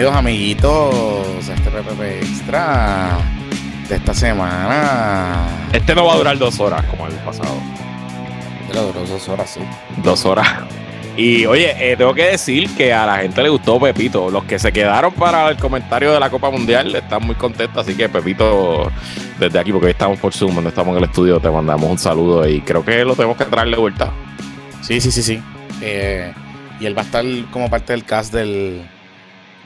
bienvenidos amiguitos a este PPP Extra de esta semana. Este no va a durar dos horas como el pasado. Pero duró dos horas, sí. Dos horas. Y oye, eh, tengo que decir que a la gente le gustó Pepito. Los que se quedaron para el comentario de la Copa Mundial están muy contentos. Así que Pepito, desde aquí, porque hoy estamos por Zoom, no estamos en el estudio, te mandamos un saludo y creo que lo tenemos que traer de vuelta. Sí, sí, sí, sí. Eh, y él va a estar como parte del cast del,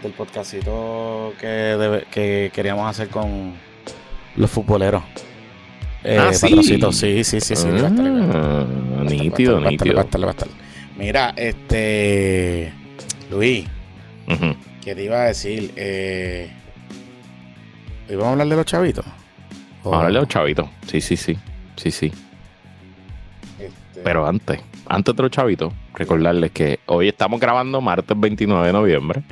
del podcastito que, que queríamos hacer con los futboleros. Eh, Ah, ¿sí? patrocito, sí, sí, sí, sí. va a estar, va a estar. Ah, Va a estar, nítido, va a estar, nítido. va a estar, va a estar. Mira, este. Luis, Ujú. ¿qué te iba a decir? Eh, ¿Hoy vamos a hablar de los chavitos? Vamos a hablarle a un chavito. Sí, sí, sí. Sí, sí. este, Pero antes, antes de los chavitos, recordarles que hoy estamos grabando martes 29 de noviembre.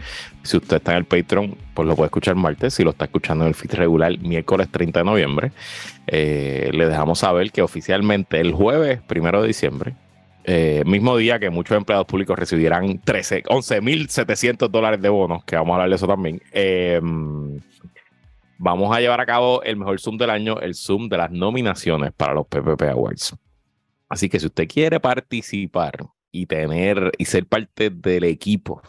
Si usted está en el Patreon, pues lo puede escuchar martes. Si lo está escuchando en el feed regular, miércoles 30 de noviembre. Eh, le dejamos saber que oficialmente el jueves 1 de diciembre, eh, mismo día que muchos empleados públicos recibirán 13, 11.700 dólares de bonos, que vamos a hablar de eso también. eh, vamos a llevar a cabo el mejor Zoom del año, el Zoom de las nominaciones para los PPP Awards. Así que si usted quiere participar y tener y ser parte del equipo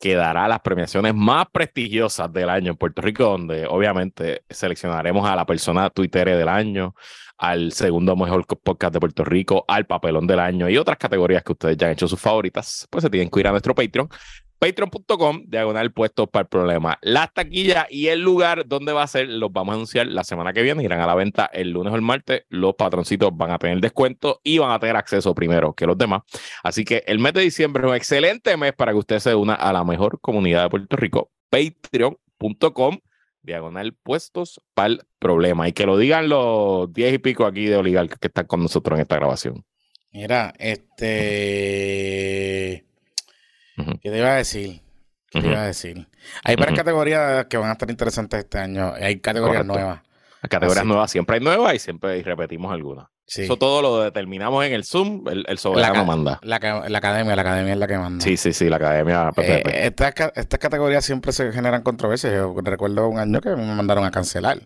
que dará las premiaciones más prestigiosas del año en Puerto Rico, donde obviamente seleccionaremos a la persona Twitter del año, al segundo mejor podcast de Puerto Rico, al papelón del año y otras categorías que ustedes ya han hecho sus favoritas, pues se tienen que ir a nuestro Patreon, patreon.com, diagonal puestos para el problema. Las taquillas y el lugar donde va a ser, los vamos a anunciar la semana que viene, irán a la venta el lunes o el martes, los patroncitos van a tener descuento y van a tener acceso primero que los demás. Así que el mes de diciembre es un excelente mes para que usted se una a la mejor comunidad de Puerto Rico, patreon.com, diagonal puestos para el problema. Y que lo digan los diez y pico aquí de oligarcas que están con nosotros en esta grabación. Mira, este. ¿Qué te iba a decir? ¿Qué te iba a decir? Hay varias categorías que van a estar interesantes este año. Hay categorías Correcto. nuevas. Categorías Así. nuevas siempre hay nuevas y siempre repetimos algunas. Sí. Eso todo lo determinamos en el Zoom, el, el La, soberano ca- manda. la la academia, la academia es la que manda. Sí, sí, sí, la academia Eh, PPP. estas, ca- estas categorías siempre se generan controversias. Yo recuerdo un año que me mandaron a cancelar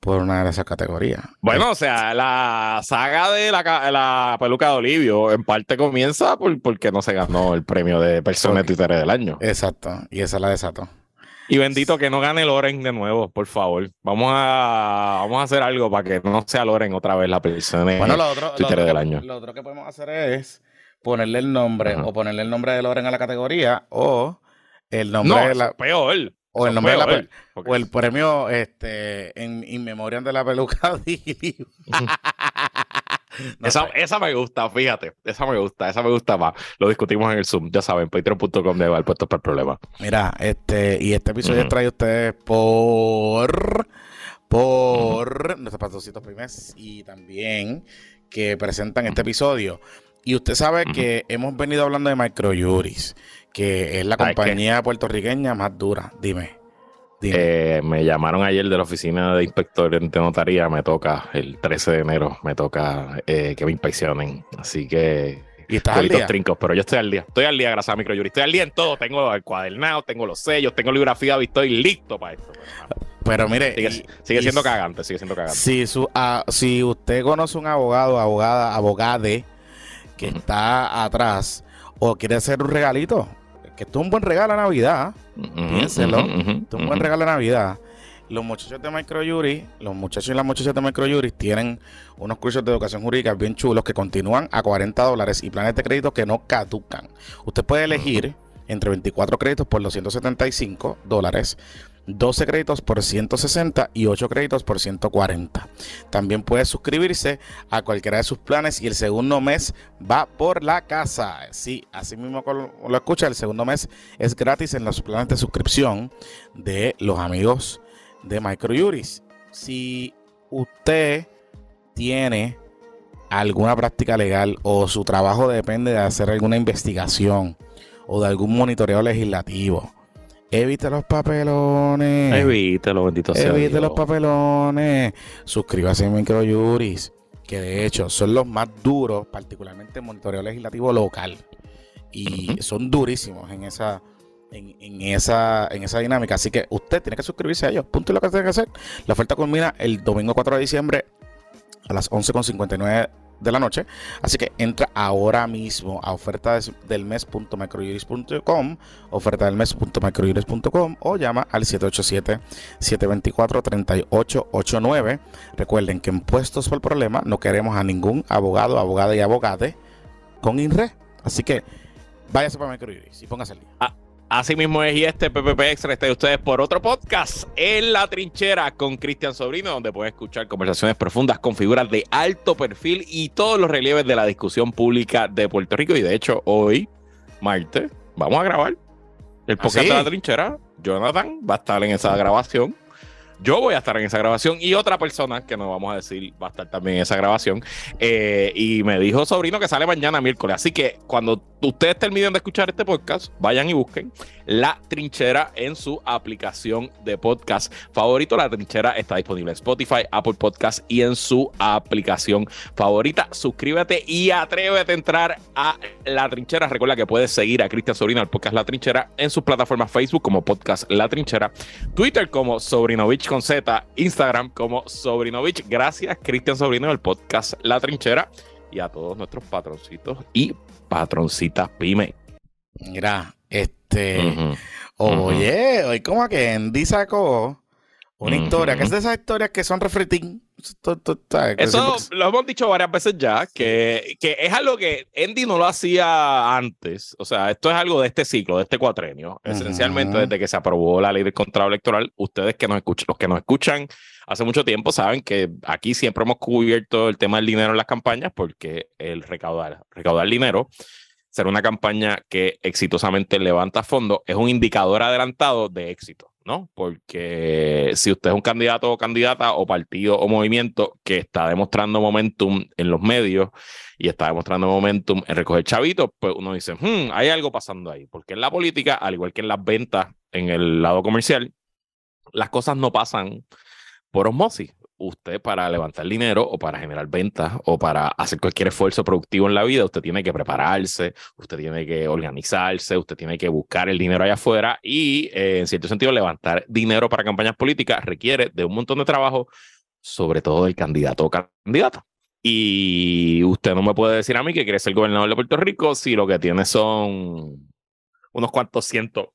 por una de esas categorías. Bueno, o sea, la saga de la, ca- la peluca de Olivio en parte comienza por, porque no se ganó el premio de persona de Twitter del año. Exacto. Y esa la desató. Y bendito que no gane Loren de nuevo, por favor. Vamos a, vamos a hacer algo para que no sea Loren otra vez la persona Bueno, lo otro, lo Twitter otro- del año. lo otro que podemos hacer es ponerle el nombre Ajá. o ponerle el nombre de Loren a la categoría o el nombre No, de la peor. o el nombre de la peor, porque- o el premio este en in memoriam de la peluca de. No esa, esa me gusta, fíjate. Esa me gusta, esa me gusta más. Lo discutimos en el Zoom, ya saben, patreon.com de al puesto para el problema. Mira, este y este episodio es traído a ustedes por por nuestros patrocitos primes y también que presentan este episodio. Y usted sabe que hemos venido hablando de Microjuris, que es la compañía puertorriqueña más dura. Dime. Eh, me llamaron ayer de la oficina de inspector de notaría. Me toca el 13 de enero, me toca eh, que me inspeccionen. Así que. y estás al día. trincos, pero yo estoy al día. Estoy al día, gracias a Microjury. Estoy al día en todo. Tengo el cuadernado, tengo los sellos, tengo biografía y estoy listo para esto. Pero mire, Sigue, y- sigue y siendo cagante, sigue siendo cagante. Si, su, si usted conoce un abogado, abogada, abogade que está atrás o quiere hacer un regalito, que esto es un buen regalo a Navidad, piénselo. ujú, esto es un buen regalo a Navidad. Los muchachos de Microjury, los muchachos y las muchachas de Microjury tienen unos cursos de educación jurídica bien chulos que continúan a 40 dólares y planes de crédito que no caducan. Usted puede elegir entre 24 créditos por 275 dólares, 12 créditos por 160 y 8 créditos por 140. También puede suscribirse a cualquiera de sus planes y el segundo mes va por la casa. Sí, así mismo lo escucha, el segundo mes es gratis en los planes de suscripción de los amigos de Microjuris. Si usted tiene alguna práctica legal o su trabajo depende de hacer alguna investigación o de algún monitoreo legislativo, evite los papelones. Evítelo, bendito sea. Evite Dios. los papelones. Suscríbase a Microjuris, que de hecho son los más duros, particularmente en monitoreo legislativo local. Y son durísimos en esa, en, esa, en esa dinámica. Así que usted tiene que suscribirse a ellos. Punto y lo que tiene que hacer. La oferta culmina el domingo 4 de diciembre a las 11.59 de la noche. Así que entra ahora mismo a oferta del mes.microjuris.com, oferta del mes.microjuris.com o llama al 787-724-3889. Recuerden que en puestos por problema no queremos a ningún abogado, abogada y abogade con INRE. Así que váyase para Microjuris y póngase el día. Ah, Así mismo es, y este PPP Extra está de ustedes por otro podcast, En la Trinchera, con Cristian Sobrino, donde pueden escuchar conversaciones profundas con figuras de alto perfil y todos los relieves de la discusión pública de Puerto Rico. Y de hecho, hoy, martes, vamos a grabar el ¿Ah, podcast de la Trinchera. Jonathan va a estar en esa grabación. Yo voy a estar en esa grabación y otra persona que nos vamos a decir va a estar también en esa grabación. Eh, y me dijo sobrino que sale mañana miércoles. Así que cuando ustedes terminen de escuchar este podcast, vayan y busquen La Trinchera en su aplicación de podcast favorito. La Trinchera está disponible en Spotify, Apple Podcast y en su aplicación favorita. Suscríbete y atrévete a entrar a La Trinchera. Recuerda que puedes seguir a Cristian Sobrino, al podcast La Trinchera, en sus plataformas Facebook como podcast La Trinchera, Twitter como Sobrinovich con Z, Instagram como Sobrinovich. Gracias, Cristian Sobrino, del podcast La Trinchera y a todos nuestros patroncitos y patroncitas pyme. Mira, este. Oye, hoy como que Andy sacó una historia, que es de esas historias que son refritín. Eso lo hemos dicho varias veces ya, que, que, es algo que Andy no lo hacía antes. O sea, esto es algo de este ciclo, de este cuatrenio. Esencialmente, desde que se aprobó la ley del contrato electoral, ustedes que nos escuchan, los que nos escuchan hace mucho tiempo saben que aquí siempre hemos cubierto el tema del dinero en las campañas porque el recaudar, recaudar dinero, ser una campaña que exitosamente levanta fondos, es un indicador adelantado de éxito, ¿no? Porque si usted es un candidato o candidata o partido o movimiento que está demostrando momentum en los medios y está demostrando momentum en recoger chavitos, pues uno dice, hmm, hay algo pasando ahí, porque en la política, al igual que en las ventas en el lado comercial, las cosas no pasan por osmosis. Usted para levantar dinero o para generar ventas o para hacer cualquier esfuerzo productivo en la vida, usted tiene que prepararse, usted tiene que organizarse, usted tiene que buscar el dinero allá afuera y eh, en cierto sentido levantar dinero para campañas políticas requiere de un montón de trabajo, sobre todo del candidato o candidata. Y usted no me puede decir a mí que quiere ser gobernador de Puerto Rico si lo que tiene son unos cuantos cientos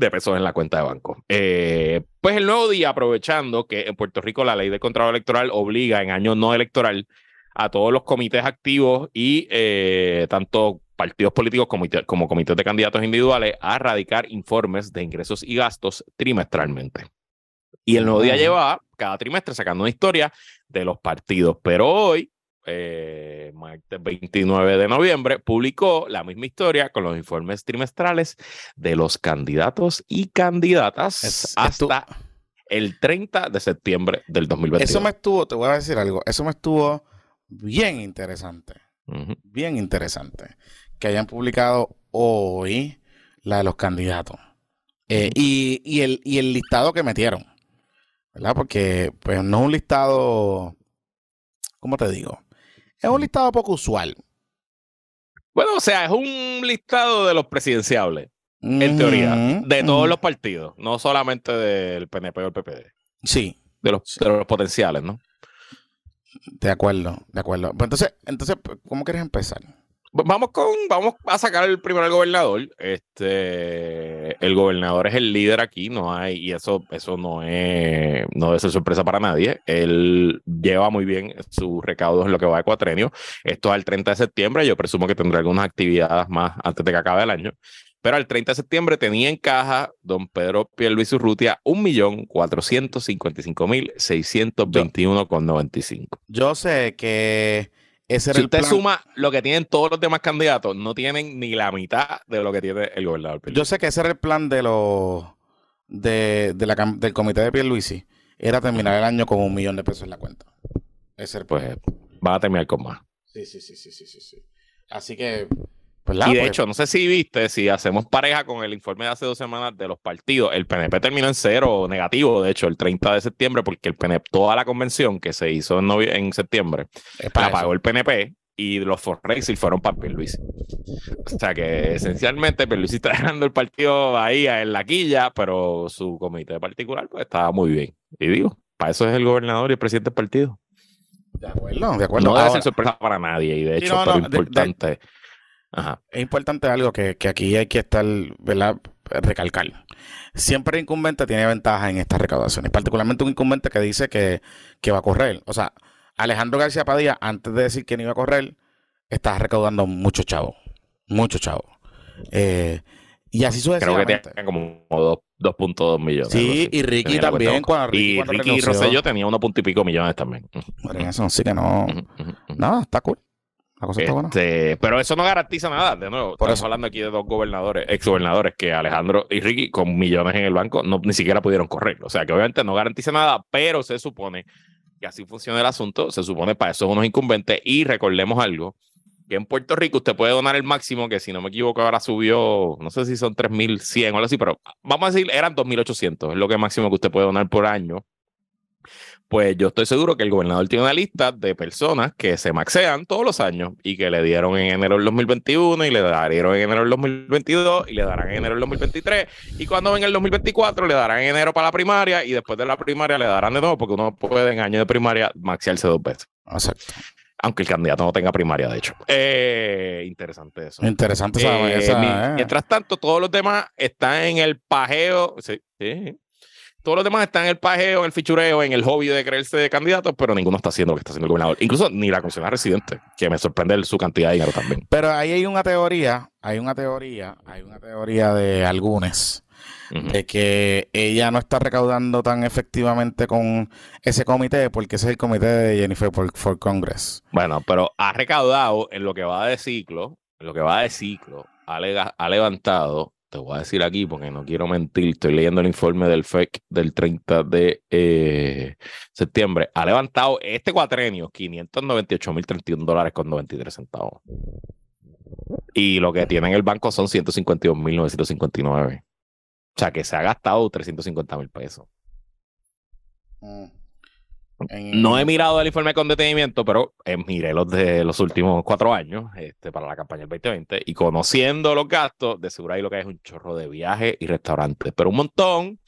de pesos en la cuenta de banco. Eh, pues el nuevo día, aprovechando que en Puerto Rico la ley de contrato electoral obliga en año no electoral a todos los comités activos y eh, tanto partidos políticos como, como comités de candidatos individuales a radicar informes de ingresos y gastos trimestralmente. Y el nuevo día lleva cada trimestre sacando una historia de los partidos. Pero hoy eh, martes 29 de noviembre, publicó la misma historia con los informes trimestrales de los candidatos y candidatas hasta el 30 de septiembre del 2021. Eso me estuvo, te voy a decir algo, eso me estuvo bien interesante, bien interesante, que hayan publicado hoy la de los candidatos. Eh, y, y, el, y el listado que metieron, ¿verdad? Porque pues no es un listado, ¿cómo te digo? Es un listado poco usual. Bueno, o sea, es un listado de los presidenciables, en teoría, de todos los partidos, no solamente del PNP o el PPD. Sí. De los, de los potenciales, ¿no? De acuerdo, de acuerdo. Pues entonces, entonces, ¿cómo quieres empezar? Vamos con, vamos a sacar el primero al gobernador. Este, el gobernador es el líder aquí, no hay, y eso, eso no es, no debe ser sorpresa para nadie. Él lleva muy bien sus recaudos en lo que va de cuatrenio. Esto es al 30 de septiembre. Yo presumo que tendrá algunas actividades más antes de que acabe el año. Pero al 30 de septiembre tenía en caja don Pedro Pierluis Urrutia 1.455.621,95. Yo sé que si usted suma lo que tienen todos los demás candidatos, no tienen ni la mitad de lo que tiene el gobernador. Yo sé que ese era el plan de los de, la, del comité de Pierluisi. Era terminar el año con un millón de pesos en la cuenta. Ese pues va a terminar con más. Sí, sí, sí, sí, sí, sí. Así que y de pues hecho, no sé si viste, si hacemos pareja con el informe de hace dos semanas de los partidos, el PNP terminó en cero negativo, de hecho, el 30 de septiembre, porque el PNP, toda la convención que se hizo en, en septiembre, la pagó el PNP y los fundraisers fueron para Pierluisi. O sea que esencialmente Pierluisi está dejando el partido ahí en la quilla, pero su comité particular pues estaba muy bien. Y digo, para eso es el gobernador y el presidente del partido. De acuerdo, de acuerdo. No debe ser sorpresa para nadie y de hecho no, pero no, de- importante. Ajá. Es importante algo que, que aquí hay que estar, ¿verdad? Recalcar. Siempre el incumbente tiene ventaja en estas recaudaciones, particularmente un incumbente que dice que, que va a correr. O sea, Alejandro García Padilla, antes de decir que no iba a correr, está recaudando mucho chavo. Mucho chavo. Eh, y así Creo que sucesivamente. tenía como dos- 2.2 millones. Sí, y Ricky también. Cuando Ricky, Y cuando Ricky renunció. Rosselló tenía unos punto y pico millones también. Por eso, sí que no. ujú. Nada, está cool. La cosa está buena. Este, pero eso no garantiza nada. De nuevo, Por estamos eso. hablando aquí de dos gobernadores, ex gobernadores, que Alejandro y Ricky, con millones en el banco, no, ni siquiera pudieron correr. O sea, que obviamente no garantiza nada, pero se supone que así funciona el asunto. Se supone para eso unos incumbentes. Y recordemos algo: que en Puerto Rico usted puede donar el máximo, que si no me equivoco, ahora subió, no sé si son 3.100 o algo así, pero vamos a decir, eran 2.800, es lo que máximo que usted puede donar por año. Pues yo estoy seguro que el gobernador tiene una lista de personas que se maxean todos los años y que le dieron en enero del 2021 y le dieron en enero del 2022 y le darán en enero del 2023 y cuando venga el 2024 le darán en enero para la primaria y después de la primaria le darán de nuevo porque uno puede en año de primaria maxiarse dos veces. Exacto. Aunque el candidato no tenga primaria, de hecho. Eh, interesante eso. Interesante esa, Eh, esa, eh. Mientras tanto, todos los demás están en el pajeo. Sí, sí. Todos los demás están en el pajeo, en el fichureo, en el hobby de creerse de candidatos, pero ninguno está haciendo lo que está haciendo el gobernador. Incluso ni la comisionada residente, que me sorprende su cantidad de dinero también. Pero ahí hay una teoría, hay una teoría, hay una teoría de algunos de que ella no está recaudando tan efectivamente con ese comité porque ese es el comité de Jennifer for, for Congress. Bueno, pero ha recaudado en lo que va de ciclo, en lo que va de ciclo, ha, ha levantado, te voy a decir aquí porque no quiero mentir, estoy leyendo el informe del FEC del 30 de eh, septiembre, ha levantado este cuatrenio 598.031 dólares con 93 centavos. Y lo que tiene en el banco son 152.959. O sea, que se ha gastado 350 mil pesos. En- No he mirado el informe con detenimiento, pero eh, miré los de los últimos cuatro años este, para la campaña del 2020 y conociendo los gastos, de seguro ahí lo que hay es un chorro de viajes y restaurantes, pero un montón,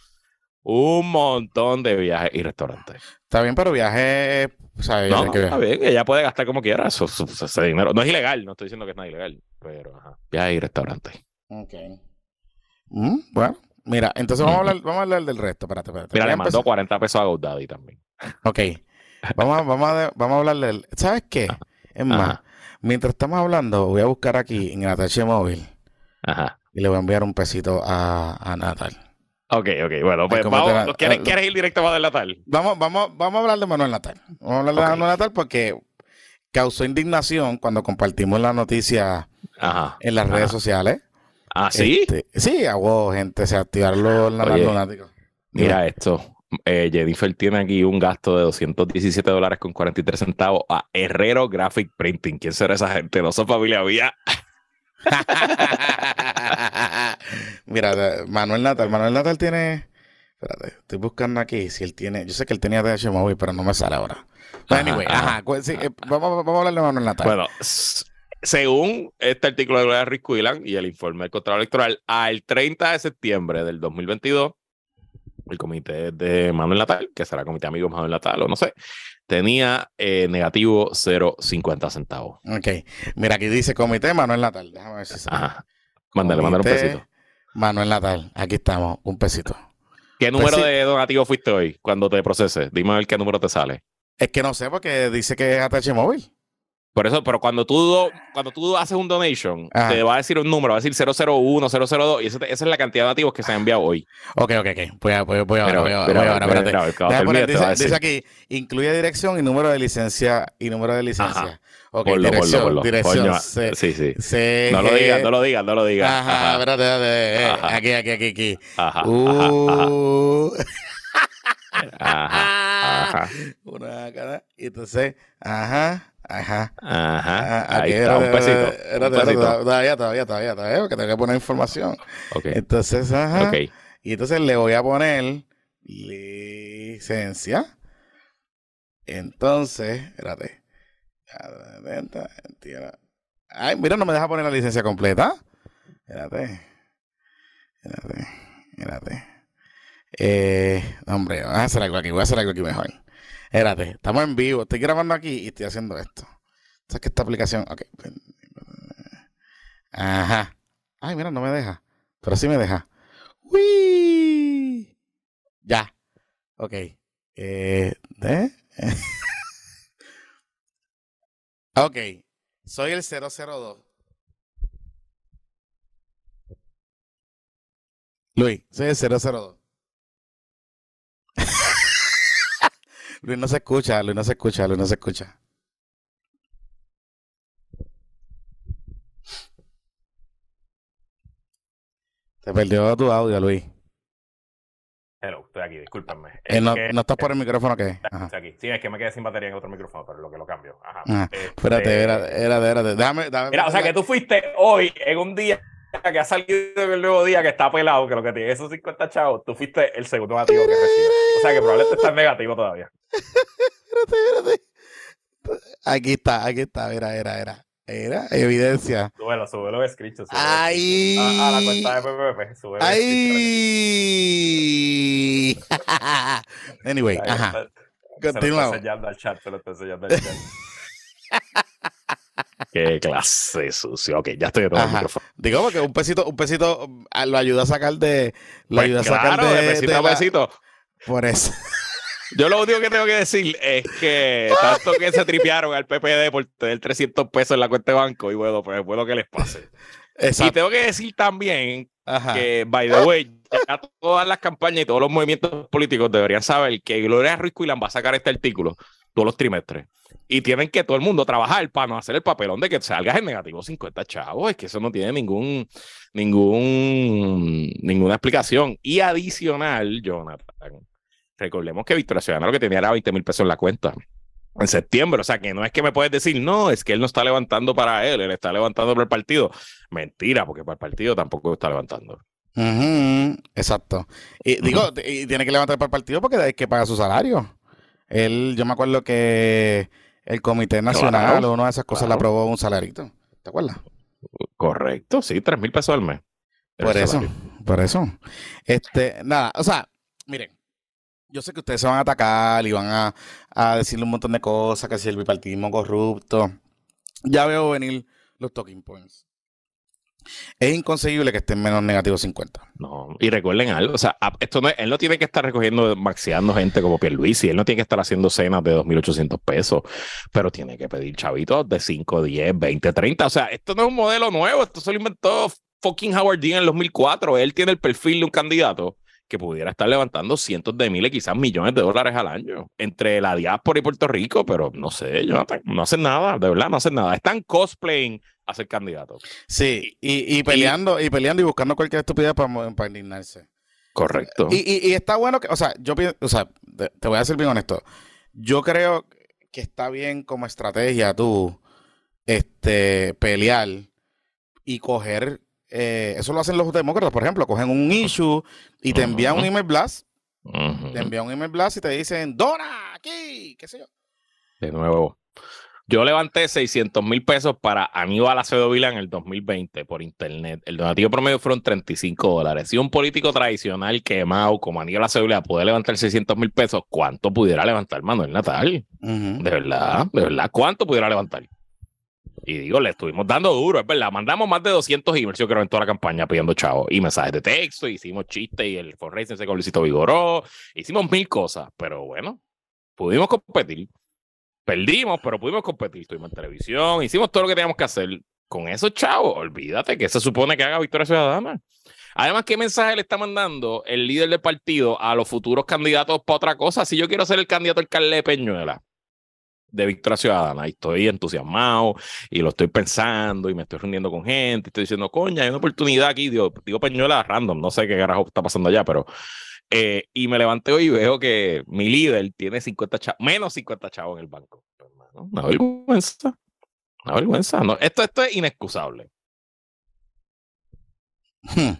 un montón de viajes y restaurantes. Está bien, pero viaje, o sea, No, está bien, ella puede gastar como quiera eso, eso- eso- ese dinero. No es ilegal, no estoy diciendo que es nada ilegal, pero ajá, viajes y restaurantes. Ok. Mm, bueno, mira, entonces vamos a hablar, vamos a hablar del resto. Espérate, espérate. Mira, le mandó empezar- 40 pesos a GoDaddy también. Ok. Vamos a, vamos, a, vamos a hablar del. ¿Sabes qué? Es más, Ajá. mientras estamos hablando, voy a buscar aquí en el atache móvil Ajá. y le voy a enviar un pesito a, a Natal. Ok, ok, bueno, pues ¿cómo vamos, la- ¿quieres, ah, ¿quieres ir directo para delatar? Vamos, vamos, vamos a hablar de Manuel Natal. Vamos a hablar de. Manuel Natal porque causó indignación cuando compartimos la noticia Ajá. en las redes sociales. ¿Ah, sí? Este, sí, hubo gente, se activaron los lunáticos. Mira esto. Eh, Jennifer tiene aquí un gasto de 217 dólares con 43 centavos a Herrero Graphic Printing. ¿Quién será esa gente? No son familia mía. Mira, Manuel Natal, Manuel Natal tiene. Espérate, estoy buscando aquí si él tiene. Yo sé que él tenía TH móvil, pero no me sale ahora. But Ajá, anyway, ajá. ajá, cu- sí, eh, vamos, vamos a hablar de Manuel Natal. Bueno, según este artículo de Gloria Ruiz y el informe del Contralor Electoral, al 30 de septiembre del 2022, el comité de Manuel Natal, que será comité de amigos Manuel Natal o no sé, tenía eh, negativo 0.50 centavos. Ok, mira, aquí dice Comité Manuel Natal. Déjame ver si. Ajá. Mándale, mándale un pesito. Manuel Natal, aquí estamos, un pesito. ¿Qué número sí. de donativo fuiste hoy cuando te proceses? Dime a ver qué número te sale. Es que no sé porque dice que es ATH móvil. Por eso, pero cuando tú, do- cuando tú haces un donation, Ajá. te va a decir un número, va a decir 001, 002, y te- esa es la cantidad de donativos que se han enviado hoy. Ok, ok, ok. Voy, a- voy, voy Mira, voy, a- mira, voy mira, espérate. poner, a dice, aquí, incluye dirección y número de licencia y número de licencia. Ajá. Ok, Ponlo, ponlo, dirección, ponlo. dirección. Coño, C- sí, sí. C- No lo digas, no lo digas, no lo digas. Ajá, espérate, espérate, eh, Ajá. aquí, aquí, aquí, aquí. ajá, ajá, Uh, ajá, ajá, Una cara. Y entonces, ajá, ajá. ajá. Ah, Ahí aquí, está, un pesito. espérate, Un pesito. Todavía, todavía, todavía, todavía, porque tengo que poner información. Ok, Entonces, ajá. ok. Y entonces le voy a poner licencia. Entonces, espérate. Ay, mira, no me deja poner la licencia completa. Espérate. Espérate. Espérate. Eh, hombre, voy a hacer algo aquí, voy a hacer algo aquí mejor. Espérate, estamos en vivo, estoy grabando aquí y estoy haciendo esto. ¿Sabes que esta aplicación? Ok. Ajá. Ay, mira, no me deja. Pero sí me deja. ¡Uy! Ya. Ok. Eh, ¿de? ok. Soy el 002. Luis, soy el 002. Luis no se escucha, Luis no se escucha, Luis no se escucha. Te perdió tu audio, Luis. Hello, estoy aquí, discúlpenme. Eh, no, no, estás por el micrófono qué? Estoy aquí. Sí, es que me quedé sin batería en otro micrófono, pero lo que lo cambio. Ajá. Ah, este, espérate, era, era, era, déjame, déjame. Mira, o sea que tú fuiste hoy en un día que ha salido el nuevo día que está pelado, que lo que tiene esos 50 chavos, tú fuiste el segundo negativo que recibe. O sea que probablemente estás negativo todavía. espérate, espérate. Aquí está, aquí está, mira, era, era. Era evidencia. Súbelo, súbelo screenshot. ¡Ay! A, a, la cuenta de PPP, súbelo. ¡Ay! anyway, Ahí ajá. Continuamos. Se lo está enseñando al chat, se lo está enseñando al chat. Qué clase sucio. Ok, ya estoy de nuevo el micrófono. Digo, porque un pesito, un pesito ah, lo ayuda a sacar de. Lo Pues ayuda a sacar claro, de. de besito de a la- besito. Por eso. Yo lo único que tengo que decir es que tanto que se tripearon al PPD por tener 300 pesos en la cuenta de banco y bueno, pues bueno que les pase. Y tengo que decir también Ajá. que, by the way, ya todas las campañas y todos los movimientos políticos deberían saber que Gloria Ruiz Cuilan va a sacar este artículo todos los trimestres. Y tienen que todo el mundo trabajar para no hacer el papelón de que salgas en negativo 50 chavos. Es que eso no tiene ningún, ningún, ninguna explicación. Y adicional, Jonathan, recordemos que Victoria Ciudadana lo que tenía era 20 mil pesos en la cuenta en septiembre. O sea, que no es que me puedes decir, no, es que él no está levantando para él, él está levantando para el partido. Mentira, porque para el partido tampoco está levantando. Exacto. Y digo, y tiene que levantar para el partido porque hay que pagar su salario. Él, yo me acuerdo que el Comité Nacional Claro, o una de esas cosas le aprobó un salarito. ¿Te acuerdas? Correcto, sí, 3 mil pesos al mes. Por eso, salario. por eso. Este, nada, o sea, miren, yo sé que ustedes se van a atacar y van a, a decirle un montón de cosas, que si el bipartidismo corrupto. Ya veo venir los talking points. Es inconcebible que estén menos negativo 50. No, y recuerden algo, o sea, esto no él no tiene que estar recogiendo, maxeando gente como Pierluisi, él no tiene que estar haciendo cenas de 2.800 pesos, pero tiene que pedir chavitos de 5, 10, 20, 30, o sea, esto no es un modelo nuevo, esto se lo inventó fucking Howard Dean en el 2004, él tiene el perfil de un candidato que pudiera estar levantando cientos de miles, quizás millones de dólares al año entre la diáspora y Puerto Rico, pero no sé, Jonathan, no hacen nada, de verdad, no hacen nada, están cosplaying a ser candidatos. Sí, y, y peleando, y, peleando y buscando cualquier estupidez para, indignarse. Correcto. Y, y- y está bueno que, o sea, yo o sea, te, te voy a ser bien honesto. Yo creo que está bien como estrategia tú, este, pelear y coger, eh, eso lo hacen los demócratas, por ejemplo, cogen un issue y te envían un email blast, te envían un email blast y te dicen, dona, aquí, qué sé yo. De nuevo. Yo levanté 600 mil pesos para Aníbal Acevedo Vila en el 2020 por internet. El donativo promedio fueron 35 dólares. Si un político tradicional quemado como Aníbal Acevedo Vila puede levantar 600 mil pesos, ¿cuánto pudiera levantar Manuel Natal? Ujú. De verdad, de verdad, ¿cuánto pudiera levantar? Y digo, le estuvimos dando duro, es verdad. Mandamos más de 200 emails, yo creo, en toda la campaña pidiendo chavos y mensajes de texto, hicimos chistes y el fundraising se con Luisito Vigoró, hicimos mil cosas, pero bueno, pudimos competir. Perdimos, pero pudimos competir. Estuvimos en televisión, hicimos todo lo que teníamos que hacer. Con esos chavos, olvídate que se supone que haga Victoria Ciudadana. Además, ¿qué mensaje le está mandando el líder del partido a los futuros candidatos para otra cosa? Si yo quiero ser el candidato alcalde de Peñuela, de Victoria Ciudadana, y estoy entusiasmado, y lo estoy pensando, y me estoy reuniendo con gente, y estoy diciendo, coña, hay una oportunidad aquí, digo, digo Peñuela random, no sé qué carajo está pasando allá, pero... eh, y me levanté hoy y veo que mi líder tiene 50 chavos, menos 50 chavos en el banco. Hermano, una vergüenza. Una vergüenza. No, esto, esto es inexcusable. Hmm.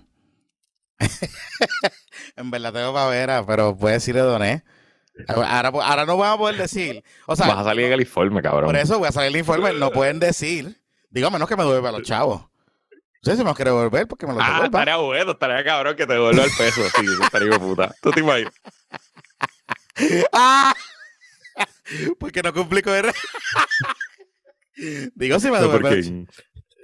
en verdad tengo pavera, pero puede decirle doné. Ahora, ahora no van a poder decir. O sea, Vas a salir en el informe, cabrón. por eso voy a salir el informe. No pueden decir. Digo, a menos que me devuelva a los chavos. No sé si me los quiere devolver porque me los Ah, devuelva. estaría bueno, estaría cabrón que te devuelva el peso. Sí, eso estaría puta. ¿Tú te imaginas? ¡Ah! Porque no cumplí con el... Digo, si me No, devuelve. porque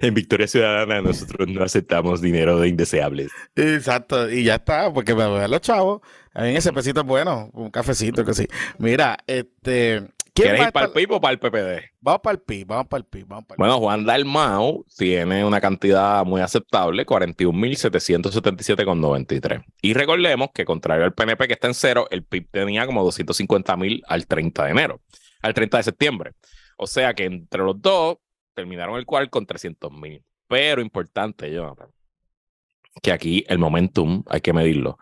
en, Victoria Ciudadana nosotros no aceptamos dinero de indeseables. Exacto, y ya está, porque me devuelven los chavos. A mí ese pesito es bueno, un cafecito, que sí. Mira, este. ¿Quién ¿Quieres ir para el PIB o para el PPD? Vamos para el PIB, vamos para el PIB, vamos para el Bueno, Juan Dalmau tiene una cantidad muy aceptable, 41.777,93. Y recordemos que, contrario al PNP que está en cero, el PIB tenía como 250.000 al 30 de enero, al 30 de septiembre. O sea que entre los dos terminaron el cual con 300.000. Pero importante, Jonathan, que aquí el momentum hay que medirlo.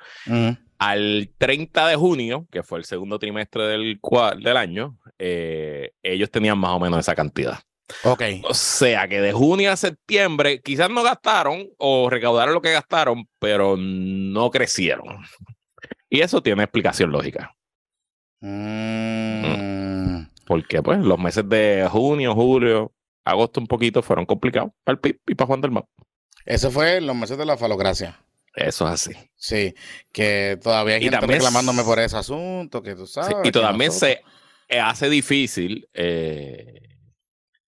Al 30 de junio, que fue el segundo trimestre del, del año, eh, ellos tenían más o menos esa cantidad. Ok. O sea que de junio a septiembre quizás no gastaron o recaudaron lo que gastaron, pero no crecieron. Y eso tiene explicación lógica. Mm. Porque pues los meses de junio, julio, agosto un poquito fueron complicados para el PIB y para Juan del Mar. Eso fue los meses de la falocracia. Eso es así. Sí, que todavía hay Y gente también reclamándome por ese asunto, que tú Sí, sabes. y que también nosotros- se eh, hace difícil eh,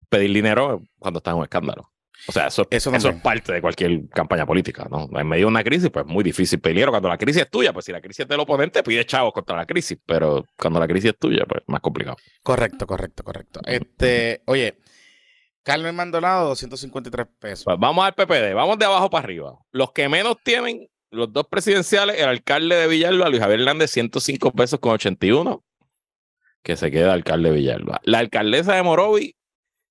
pedir dinero cuando está en un escándalo. O sea, eso, Eso eso, es parte de cualquier campaña política, ¿no? En medio de una crisis, pues es muy difícil pedir dinero. Cuando la crisis es tuya, pues si la crisis es del oponente, pide chavos contra la crisis. Pero cuando la crisis es tuya, pues más complicado. Correcto, correcto, correcto. Este, oye, Carmen Maldonado, 253 pesos. Pues vamos al PPD, vamos de abajo para arriba. Los que menos tienen, los dos presidenciales, el alcalde de Villalba, Luis Javier Hernández, 105 pesos con 81, que se queda alcalde de Villalba. La alcaldesa de Morovi,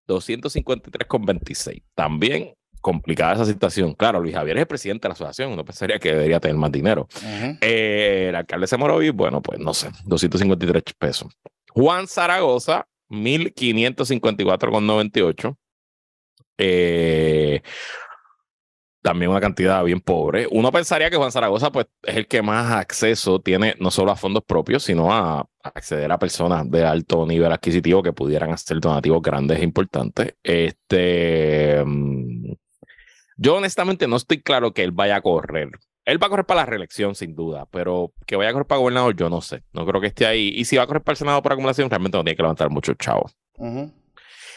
253 con 26. También complicada esa situación. Claro, Luis Javier es el presidente de la asociación, uno pensaría que debería tener más dinero. Ujú. Eh, el alcalde de Morovi, bueno, pues no sé, 253 pesos. Juan Zaragoza, 1554,98. Eh, también una cantidad bien pobre. Uno pensaría que Juan Zaragoza, pues, es el que más acceso tiene, no solo a fondos propios, sino a, acceder a personas de alto nivel adquisitivo que pudieran hacer donativos grandes e importantes. Este. mm, yo honestamente no estoy claro que él vaya a correr. Él va a correr para la reelección, sin duda, pero que vaya a correr para gobernador, yo no sé. No creo que esté ahí. Y si va a correr para el Senado por acumulación, realmente no tiene que levantar muchos chavos. Ujú.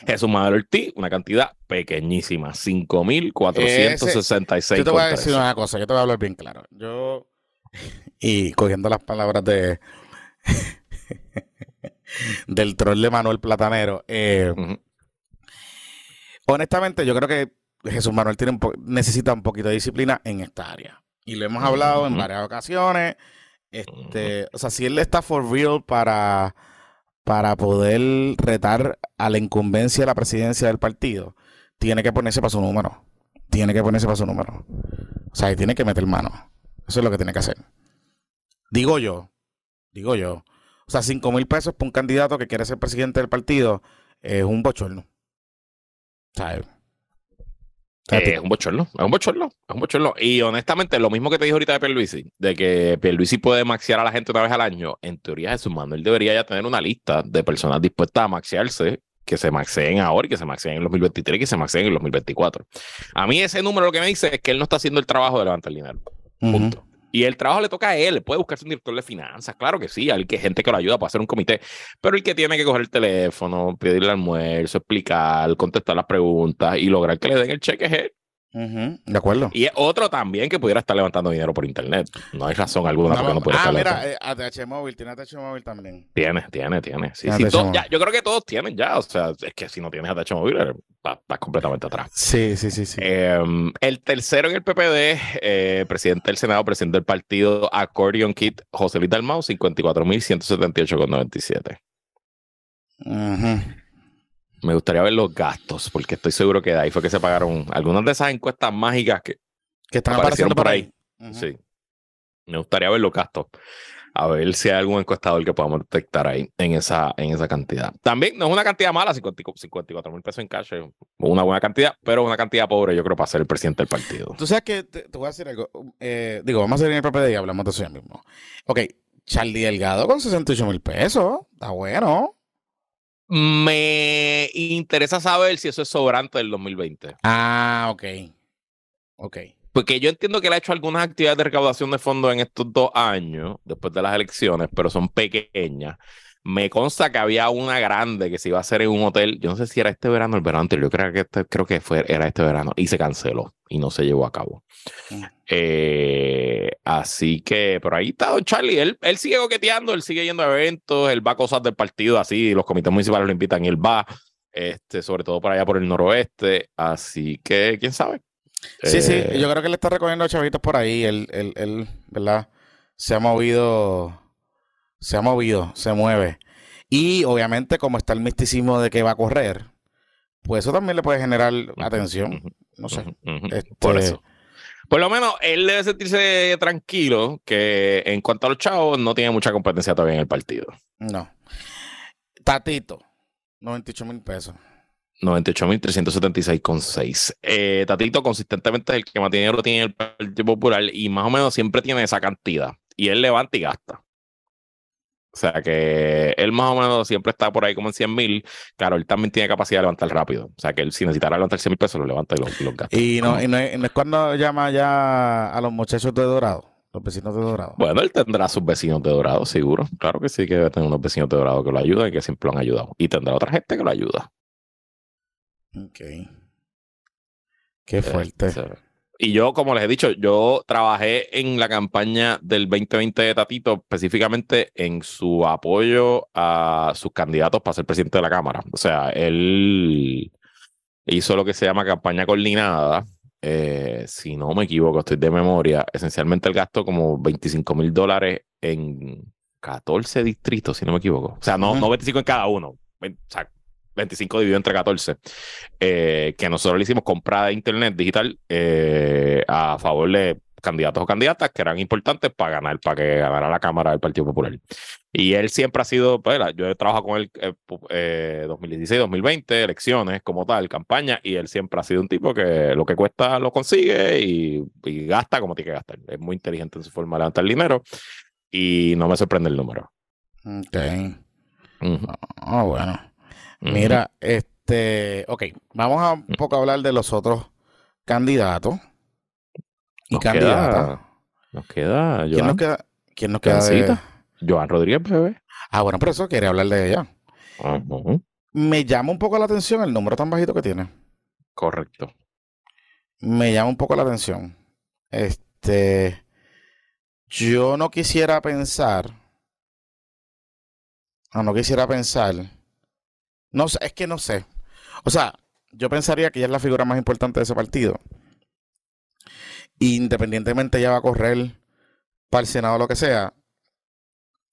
Jesús Madero Ortiz, una cantidad pequeñísima, 5.466. Yo te voy a decir una cosa, yo te voy a hablar bien claro. Yo, y cogiendo las palabras de del troll de Manuel Platanero, eh, honestamente yo creo que Jesús Manuel tiene un po- necesita un poquito de disciplina en esta área. Y lo hemos hablado en varias ocasiones. Este, o sea, si él está for real para, para poder retar a la incumbencia de la presidencia del partido, tiene que ponerse para su número. Tiene que ponerse para su número. O sea, tiene que meter mano. Eso es lo que tiene que hacer. Digo yo. Digo yo. O sea, cinco mil pesos para un candidato que quiere ser presidente del partido es un bochorno. O sea, Eh, es un bochorno, es un bochorno, es un bochorno. Y honestamente, lo mismo que te dije ahorita de Pierluisi, de que Pierluisi puede maxear a la gente una vez al año, en teoría Jesús Manuel debería ya tener una lista de personas dispuestas a maxiarse, que se maxeen ahora y que se maxeen en el 2023 y que se maxeen en el 2024. A mí ese número lo que me dice es que él no está haciendo el trabajo de levantar el dinero. Punto. Y el trabajo le toca a él, puede buscarse un director de finanzas, claro que sí, hay que gente que lo ayuda para hacer un comité, pero el que tiene que coger el teléfono, pedirle almuerzo, explicar, contestar las preguntas y lograr que le den el cheque es él. De acuerdo. Y es otro también que pudiera estar levantando dinero por internet. No hay razón alguna por qué no pudiera ah, estar mira, levantando. eh, ATH Móvil, tiene ATH Móvil también. Tiene, tiene, tiene. Sí, ya, yo creo que todos tienen ya. O sea, es que si no tienes ATH móvil, eh, va- vas completamente atrás. Sí, sí, sí, sí. Eh, el tercero en el PPD, eh, presidente del Senado, presidente del partido Accordion Kit, José Luis Dalmau, 54.178,97. Ujú. Me gustaría ver los gastos, porque estoy seguro que de ahí fue que se pagaron algunas de esas encuestas mágicas que, Que están Aparecieron apareciendo por ahí. Sí, me gustaría ver los gastos. A ver si hay algún encuestador que podamos detectar ahí en esa, en esa cantidad. También no es una cantidad mala, 54 mil pesos en cash, es una buena cantidad, pero una cantidad pobre, yo creo, para ser el presidente del partido. Tú sabes que te, te voy a decir algo. Eh, digo, vamos a ir en el PPD y hablamos de eso ya mismo. Ok, Charlie Delgado con 68 mil pesos. Está bueno. Me interesa saber si eso es sobrante del 2020. Ah, ok. Ok. Porque yo entiendo que él ha hecho algunas actividades de recaudación de fondos en estos dos años, después de las elecciones, pero son pequeñas. Me consta que había una grande que se iba a hacer en un hotel. Yo no sé si era este verano o el verano anterior. Yo creo que, este, creo que fue, era este verano y se canceló y no se llevó a cabo. Mm. Eh, así que por ahí está Don Charlie. Él, él sigue coqueteando, él sigue yendo a eventos, él va a cosas del partido así. Los comités municipales lo invitan y él va, este, sobre todo por allá por el noroeste. Así que quién sabe. Sí, sí. Eh, Yo creo que él está recogiendo chavitos por ahí. Él, él, él, ¿verdad? Se ha movido. Se ha movido, se mueve. Y obviamente, como está el misticismo de que va a correr, pues eso también le puede generar atención. No sé. ujú. Este, Por eso. Por lo menos él debe sentirse tranquilo que en cuanto a los chavos no tiene mucha competencia todavía en el partido. No. Tatito, 98 mil pesos. 98.376,6. Eh, Tatito consistentemente es el que más dinero tiene el Partido Popular y más o menos siempre tiene esa cantidad. Y él levanta y gasta. O sea que él más o menos siempre está por ahí como en 100 mil. Claro, él también tiene capacidad de levantar rápido. O sea que él si necesitara levantar 100 mil pesos, lo levanta y los lo gasta. Y no, y no, es- no es cuando llama ya a los muchachos de Dorado, los vecinos de Dorado. Bueno, él tendrá sus vecinos de Dorado, seguro. Claro que sí, que debe tener unos vecinos de Dorado que lo ayudan y que siempre lo han ayudado. Y tendrá otra gente que lo ayuda. Ok. Qué fuerte. Este, Y yo, como les he dicho, yo trabajé en la campaña del 2020 de Tatito, específicamente en su apoyo a sus candidatos para ser presidente de la Cámara. O sea, él hizo lo que se llama campaña coordinada. Eh, si no me equivoco, estoy de memoria. Esencialmente él gastó como 25 mil dólares en 14 distritos, si no me equivoco. O sea, no, Ujú. no 25 en cada uno. O sea, 25 dividido entre 14 eh, que nosotros le hicimos comprada de internet digital eh, a favor de candidatos o candidatas que eran importantes para ganar, para que ganara la Cámara del Partido Popular. Y él siempre ha sido, pues, yo he trabajado con él eh, pu- eh, 2016, 2020, elecciones como tal, campaña, y él siempre ha sido un tipo que lo que cuesta lo consigue y, y gasta como tiene que gastar. Es muy inteligente en su forma de levantar dinero y no me sorprende el número. Ok. Ujú, Ah, bueno. Mira, este, ok, vamos a un poco a hablar de los otros candidatos y Nos candidatas. queda- Nos queda ¿Quién nos Joan, queda? ¿Quién nos queda de-. Joan Rodríguez, bebé. Ah, bueno, pero eso quería hablar de ella. Ujú, Me llama un poco la atención el número tan bajito que tiene. Correcto. Me llama un poco la atención. Este, yo no quisiera pensar, ah, no quisiera pensar, no sé, es que no sé. O sea, yo pensaría que ella es la figura más importante de ese partido. Independientemente ella va a correr para el Senado o lo que sea,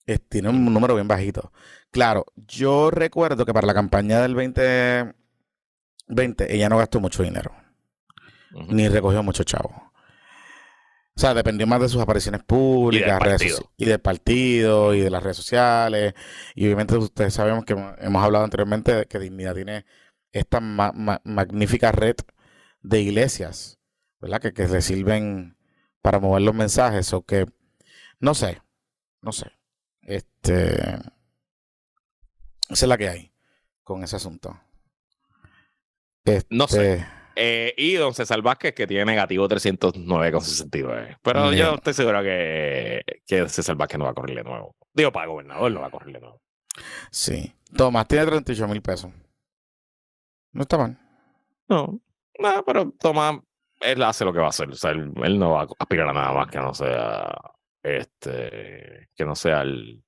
eh, tiene un número bien bajito. Claro, yo recuerdo que para la campaña del 2020 ella no gastó mucho dinero ni recogió mucho chavo. O sea, dependió más de sus apariciones públicas y del partido y de las redes sociales. Y obviamente ustedes sabemos que hemos- hablado anteriormente de que Dignidad tiene esta ma- ma- magnífica red de iglesias, ¿verdad? Que, que le sirven para mover los mensajes. O que, no sé, no sé. Este, esa es la que hay con ese asunto. No sé. Eh, y don César Vázquez, que tiene negativo 309,69. Pero yo estoy seguro que, que César Vázquez no va a correr de nuevo. Digo, para gobernador no va a correr de nuevo. Sí. Tomás tiene 38 mil pesos. No está mal. No, no, pero Tomás, él hace lo que va a hacer. O sea, él, él no va a aspirar a nada más que no sea este, que no sea al,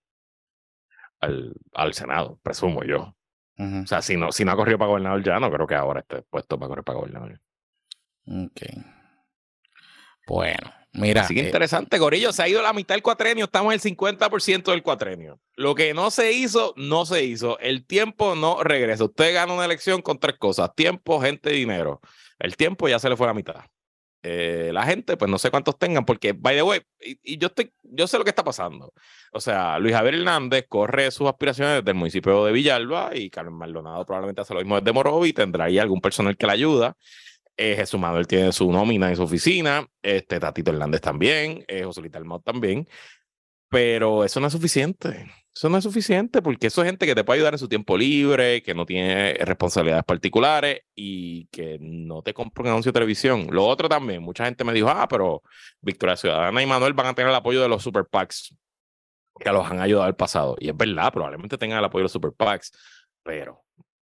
al, al Senado, presumo yo. O sea, si no, si no ha corrido para gobernador ya, no creo que ahora esté puesto para correr para gobernador. Ok. Bueno, mira. Así que eh, interesante, Gorillo. Se ha ido la mitad del cuatrenio, estamos en el 50% del cuatrenio. Lo que no se hizo, no se hizo. El tiempo no regresa. Usted gana una elección con tres cosas: tiempo, gente y dinero. El tiempo ya se le fue a la mitad. Eh, la gente, pues no sé cuántos tengan, porque, by the way, y, y yo estoy, yo sé lo que está pasando. O sea, Luis Javier Hernández corre sus aspiraciones desde el municipio de Villalba y Carmen Maldonado probablemente hace lo mismo desde Morovi y tendrá ahí algún personal que le ayuda. Eh, Jesús Manuel tiene su nómina en su oficina. Este Tatito Hernández también. Eh, José Luis también. Pero eso no es suficiente. Eso no es suficiente porque eso es gente que te puede ayudar en su tiempo libre, que no tiene responsabilidades particulares y que no te compra un anuncio de televisión. Lo otro también, mucha gente me dijo, ah, pero Victoria Ciudadana y Manuel van a tener el apoyo de los super PACs que los han ayudado al pasado. Y es verdad, probablemente tengan el apoyo de los super PACs, pero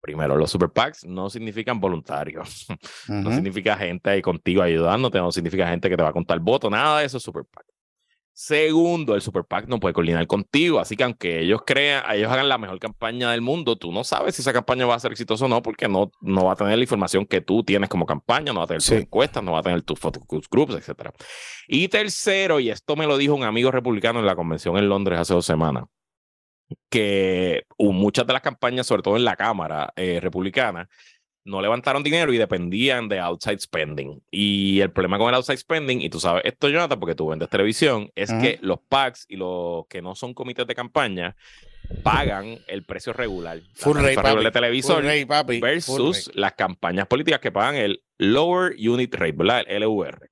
primero, los super PACs no significan voluntarios. No significa gente ahí contigo ayudándote, no significa gente que te va a contar voto, nada de eso es super PAC. Segundo, el Super PAC no puede coordinar contigo, así que aunque ellos crean, ellos hagan la mejor campaña del mundo, tú no sabes si esa campaña va a ser exitosa o no, porque no, no va a tener la información que tú tienes como campaña, no va a tener tus encuestas, no va a tener tus focus groups, etc. Y tercero, y esto me lo dijo un amigo republicano en la convención en Londres hace dos semanas, que muchas de las campañas, sobre todo en la Cámara eh, republicana, no levantaron dinero y dependían de outside spending. Y el problema con el outside spending, y tú sabes esto, Jonathan, porque tú vendes televisión, es que los PACs y los que no son comités de campaña pagan el precio regular. Full rate, de televisor versus las campañas políticas que pagan el Lower Unit Rate, ¿verdad? El LUR.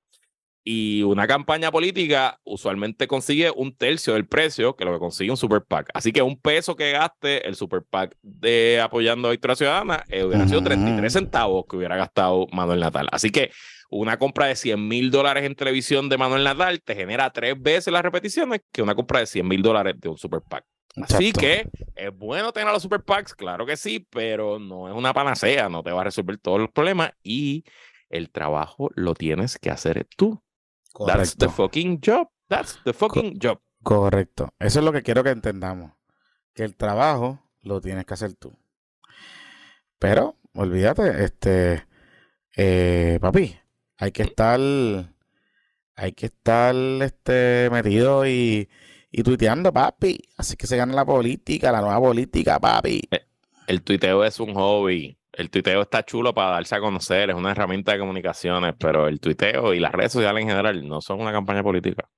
Y una campaña política usualmente consigue un tercio del precio que lo que consigue un super PAC. Así que un peso que gaste el super PAC de apoyando a Victoria Ciudadana eh, hubiera sido 33 centavos que hubiera gastado Manuel Natal. Así que una compra de 100 mil dólares en televisión de Manuel Natal te genera tres veces las repeticiones que una compra de 100 mil dólares de un super PAC. Así que es bueno tener a los super PACs, claro que sí, pero no es una panacea, no te va a resolver todos los problemas y el trabajo lo tienes que hacer tú. That's the fucking job. That's the fucking job. Correcto. Eso es lo que quiero que entendamos. Que el trabajo lo tienes que hacer tú. Pero, olvídate, este, eh, papi, hay que estar, hay que estar, este, metido y, y tuiteando, papi. Así que se gana la política, la nueva política, papi. Eh, el tuiteo es un hobby el tuiteo está chulo para darse a conocer, es una herramienta de comunicaciones, pero el tuiteo y las redes sociales en general no son una campaña política.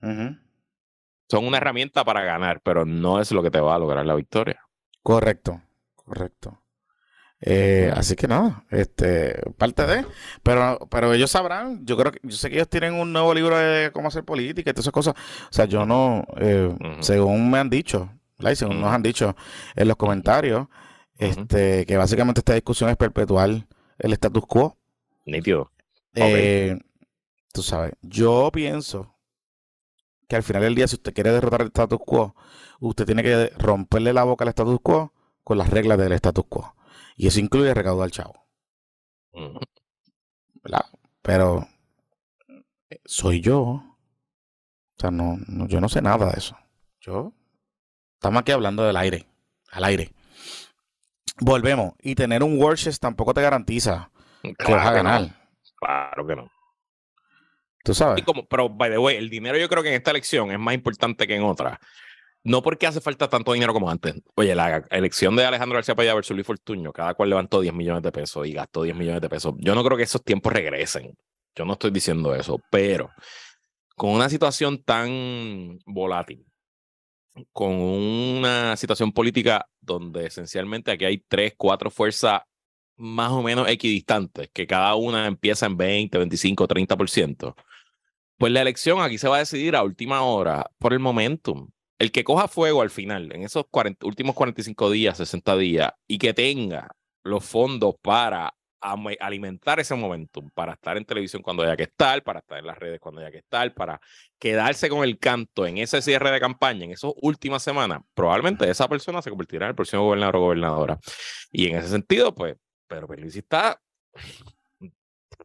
Son una herramienta para ganar, pero no es lo que te va a lograr la victoria. Correcto, correcto. Eh, así que nada, este, parte de, pero, pero ellos sabrán, yo creo que, yo sé que ellos tienen un nuevo libro de cómo hacer política y todas esas cosas. O sea, yo no, eh, según me han dicho, según nos han dicho en los comentarios, este, que básicamente esta discusión es perpetuar el status quo. Nítido. Eh, tú sabes, yo pienso que al final del día, si usted quiere derrotar el status quo, usted tiene que romperle la boca al status quo con las reglas del status quo. Y eso incluye recaudar chavo. ¿Verdad? Pero eh, soy yo. O sea, no, yo no sé nada de eso. Yo. Estamos aquí hablando del aire. Al aire volvemos. Y tener un Worship tampoco te garantiza que vas a ganar. Claro que no. Tú sabes. como, pero, by the way, el dinero yo creo que en esta elección es más importante que en otra. No porque hace falta tanto dinero como antes. Oye, la elección de Alejandro García Padilla versus Luis Fortuño, cada cual levantó 10 millones de pesos y gastó 10 millones de pesos. Yo no creo que esos tiempos regresen. Yo no estoy diciendo eso, pero con una situación tan volátil, con una situación política donde esencialmente aquí hay tres, cuatro fuerzas más o menos equidistantes, que cada una empieza en 20, 25, 30%. Pues la elección aquí se va a decidir a última hora por el momentum. El que coja fuego al final, en esos últimos 45 días, 60 días, y que tenga los fondos para alimentar ese momentum para estar en televisión cuando haya que estar, para estar en las redes cuando haya que estar, para quedarse con el canto en ese cierre de campaña, en esas últimas semanas, probablemente esa persona se convertirá en el próximo gobernador o gobernadora. Y en ese sentido, pues, pero Luis está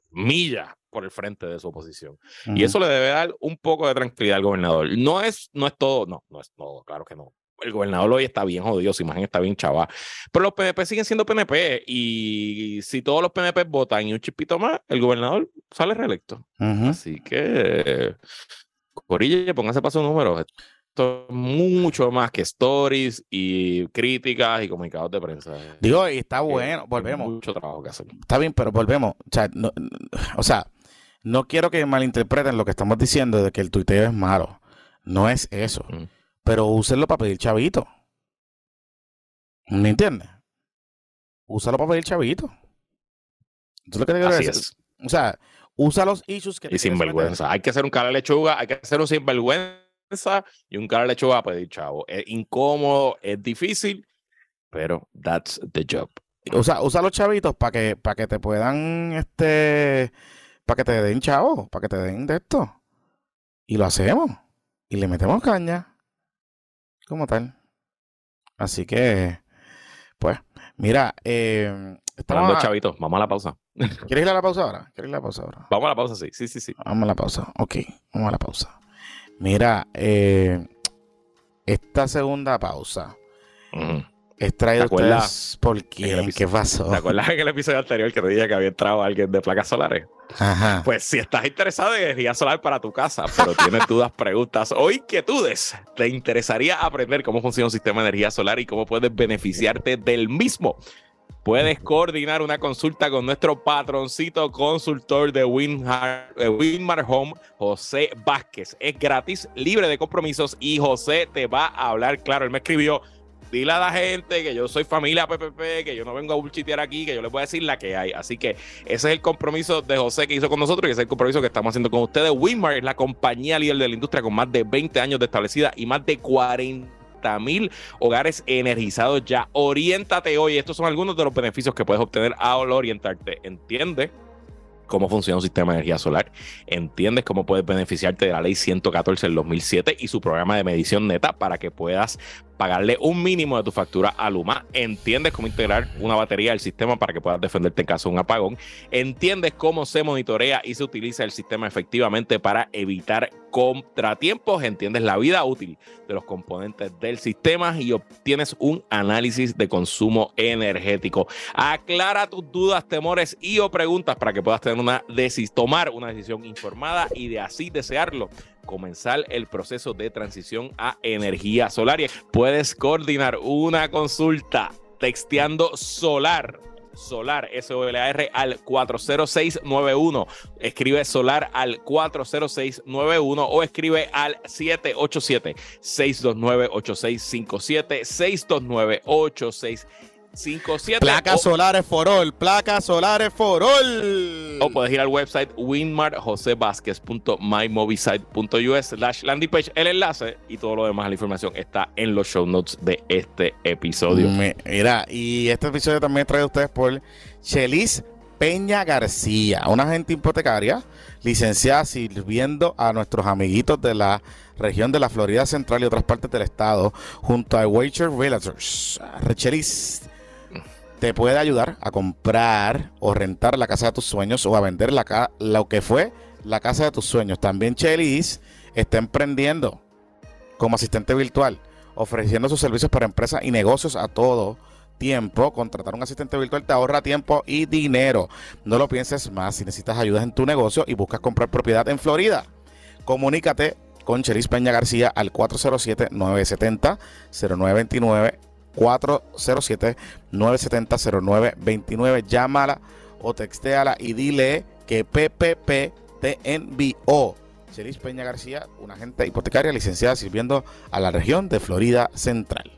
milla por el frente de su oposición. Y eso le debe dar un poco de tranquilidad al gobernador. No es, no es todo, no, no es todo, claro que no el gobernador hoy está bien jodido, su imagen está bien chava. Pero los PNP siguen siendo PNP y si todos los PNP votan y un chipito más, el gobernador sale reelecto. Así que, Corille, póngase paso número. Esto es mucho más que stories y críticas y comunicados de prensa. Digo, y está bueno, volvemos. Mucho trabajo que hacer. Está bien, pero volvemos. O sea, no, o sea, no quiero que malinterpreten lo que estamos diciendo de que el tuiteo es malo. No es eso pero úsenlo para pedir chavito. ¿Me entiendes? Úsalo para pedir chavito. Eso es lo que te quiero decir. Es. O sea, usa los issues que... Y sinvergüenza. Hay que hacer un cara de lechuga, hay que hacer un sinvergüenza y un cara de lechuga a pedir chavo. Es incómodo, es difícil, pero that's the job. Usa, usa los chavitos para que, para que te puedan, este, para que te den chavo, para que te den de esto. Y lo hacemos. Y le metemos caña. Como tal. Así que, pues, mira, eh, Hablando de chavitos, vamos a la pausa. ¿Quieres ir a la pausa ahora? ¿Quieres ir a la pausa ahora? Vamos a la pausa, sí, sí, sí, sí. Vamos a la pausa, ok, vamos a la pausa. Mira, eh, esta segunda pausa es traída ustedes por quién, ¿qué pasó? ¿Te acuerdas en el episodio anterior que te dije que había entrado alguien de placas solares? Pues si estás interesado en energía solar para tu casa, pero tienes dudas, preguntas o inquietudes, te interesaría aprender cómo funciona un sistema de energía solar y cómo puedes beneficiarte del mismo puedes coordinar una consulta con nuestro patroncito consultor de Winmar, Winmar Home, José Vázquez. Es gratis, libre de compromisos y José te va a hablar claro. Él me escribió, dile a la gente que yo soy familia PPP, que yo no vengo a bullchitear aquí, que yo les voy a decir la que hay. Así que ese es el compromiso de José que hizo con nosotros y ese es el compromiso que estamos haciendo con ustedes. Winmar es la compañía líder de la industria con más de 20 años de establecida y más de 40 mil hogares energizados ya. Oriéntate hoy. Estos son algunos de los beneficios que puedes obtener al orientarte. Entiende cómo funciona un sistema de energía solar, entiendes cómo puedes beneficiarte de la ley 114 del 2007 y su programa de medición neta para que puedas pagarle un mínimo de tu factura a Luma, entiendes cómo integrar una batería al sistema para que puedas defenderte en caso de un apagón, entiendes cómo se monitorea y se utiliza el sistema efectivamente para evitar contratiempos, entiendes la vida útil de los componentes del sistema y obtienes un análisis de consumo energético. Aclara tus dudas, temores y o preguntas para que puedas tener una tomar una decisión informada y de así desearlo comenzar el proceso de transición a energía solar. Puedes coordinar una consulta texteando solar Solar, S-O-L-A-R, al 40691. Escribe Solar al 40691 o escribe al 787-629-8657, 629-8657. 57. Placas solares forol, placas solares forol. O puedes ir al website winmarjosebasquez.mymovisite.us slash landing page, el enlace y todo lo demás, la información está en los show notes de este episodio. Mira, y este episodio también trae a ustedes por Chelis Peña García, una agente hipotecaria licenciada sirviendo a nuestros amiguitos de la región de la Florida Central y otras partes del estado, junto a Wager Realtors. Chelis te puede ayudar a comprar o rentar la casa de tus sueños o a vender la lo que fue la casa de tus sueños. También Chelis está emprendiendo como asistente virtual, ofreciendo sus servicios para empresas y negocios a todo tiempo. Contratar un asistente virtual te ahorra tiempo y dinero. No lo pienses más si necesitas ayuda en tu negocio y buscas comprar propiedad en Florida. Comunícate con Chelis Peña García al 407 970 0929 407-970-0929. Llámala o textéala y dile que PPP te envió. Peña García, una agente hipotecaria licenciada sirviendo a la región de Florida Central.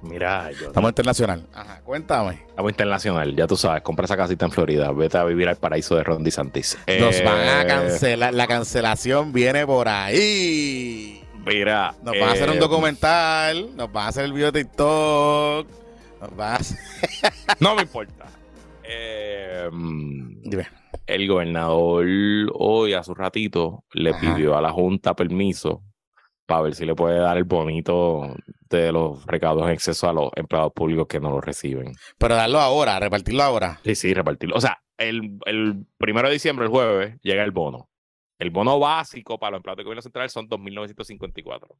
Mira, yo. Estamos internacional. Ajá, cuéntame. Estamos internacional, ya tú sabes, compra esa casita en Florida, vete a vivir al paraíso de Ron DeSantis. Nos van a eh, cancelar, la cancelación viene por ahí. Mira. Nos van a hacer un eh, documental, nos van a hacer el video de TikTok. Nos van a hacer... no me importa. Eh, el gobernador hoy, a su ratito, le pidió a la Junta permiso para ver si le puede dar el bonito de los recaudos en exceso a los empleados públicos que no lo reciben. Pero darlo ahora, repartirlo ahora. Sí, sí, repartirlo. O sea, el, el primero de diciembre, el jueves, llega el bono. El bono básico para los empleados del gobierno central son 2.954.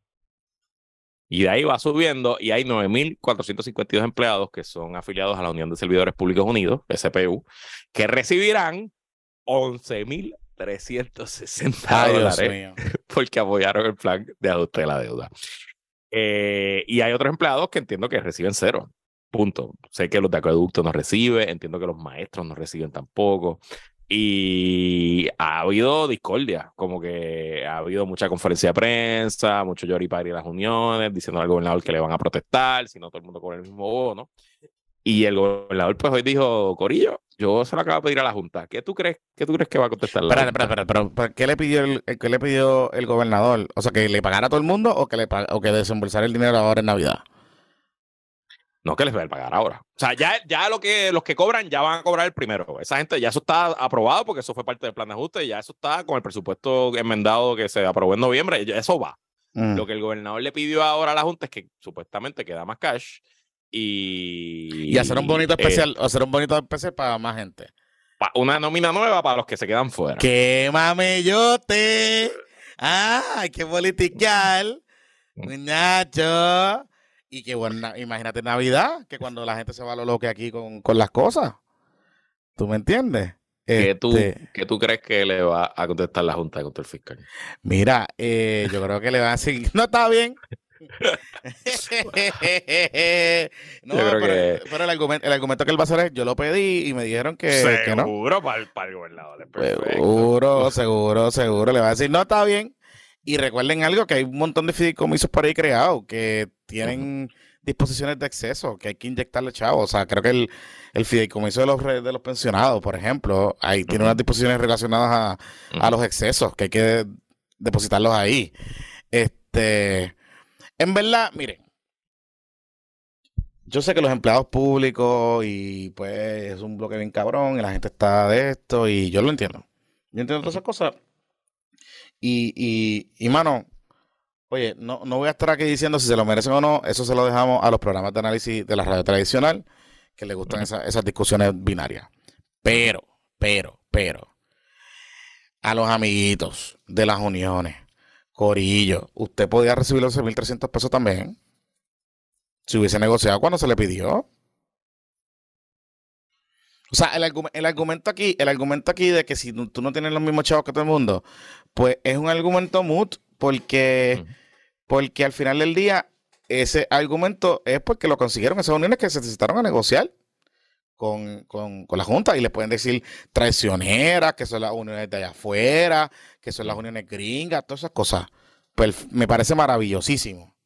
Y de ahí va subiendo y hay 9.452 empleados que son afiliados a la Unión de Servidores Públicos Unidos, SPU, que recibirán 11.360 dólares porque apoyaron el plan de ajuste de la deuda. Eh, y hay otros empleados que entiendo que reciben cero. Punto. Sé que los de acueducto no reciben, entiendo que los maestros no reciben tampoco. Y ha habido discordia, como que ha habido mucha conferencia de prensa, mucho lloripari en las uniones, diciendo al gobernador que le van a protestar, si no todo el mundo con el mismo bono. Y el gobernador, pues hoy dijo, Corillo, yo se lo acabo de pedir a la Junta. ¿Qué tú crees, qué tú crees que va a contestar la Espera, Junta? espera, espera, ¿qué le pidió el, qué le pidió el gobernador? O sea, que le pagara a todo el mundo o que le o que desembolsara el dinero ahora en Navidad. No que les va a pagar ahora. O sea, ya, ya lo que, los que cobran ya van a cobrar el primero. Esa gente, ya eso está aprobado porque eso fue parte del plan de ajuste y ya eso está con el presupuesto enmendado que se aprobó en noviembre. ya Eso va. Mm. Lo que el gobernador le pidió ahora a la Junta es que supuestamente queda más cash y... Y hacer un bonito eh, especial, hacer un bonito especial para más gente. pa- una nómina nueva para los que se quedan fuera. ¡Qué mamellote! ¡Ah! Hay que politiquear, Mm. muchacho. Y qué buena, imagínate Navidad, que cuando la gente se va a lo loque aquí con, con las cosas. ¿Tú me entiendes? ¿Qué, tú, Este, ¿Qué tú crees que le va a contestar la Junta contra el fiscal? Mira, eh, yo creo que le van a decir, no está bien. no, Yo creo pero, que- pero el, argumento, el argumento que él va a hacer es, yo lo pedí y me dijeron que, que no. Seguro para el, para el gobernador. es perfecto. Seguro, seguro, seguro. Le va a decir, no, está bien. Y recuerden algo, que hay un montón de fideicomisos por ahí creados que tienen disposiciones de exceso, que hay que inyectarle chavo. O sea, creo que el, el fideicomiso de los, de los pensionados, por ejemplo, ahí tiene unas disposiciones relacionadas a, a los excesos, que hay que depositarlos ahí. Este, en verdad, miren, yo sé que los empleados públicos y pues es un bloque bien cabrón y la gente está de esto y yo lo entiendo. Yo entiendo todas esas cosas. Y, y, y mano, oye, no, no voy a estar aquí diciendo si se lo merecen o no, eso se lo dejamos a los programas de análisis de la radio tradicional, que les gustan esa- esas discusiones binarias. Pero, pero, pero, a los amiguitos de las uniones, Corillo, usted podía recibir los 1.300 pesos también. Si hubiese negociado cuando se le pidió. O sea, el, el argumento aquí, el argumento aquí de que si tú no tienes los mismos chavos que todo el mundo, pues es un argumento moot porque, porque al final del día ese argumento es porque lo consiguieron esas uniones que se necesitaron a negociar con, con, con la Junta y le pueden decir traicioneras, que son las uniones de allá afuera, que son las uniones gringas, todas esas cosas. Pues me parece maravillosísimo.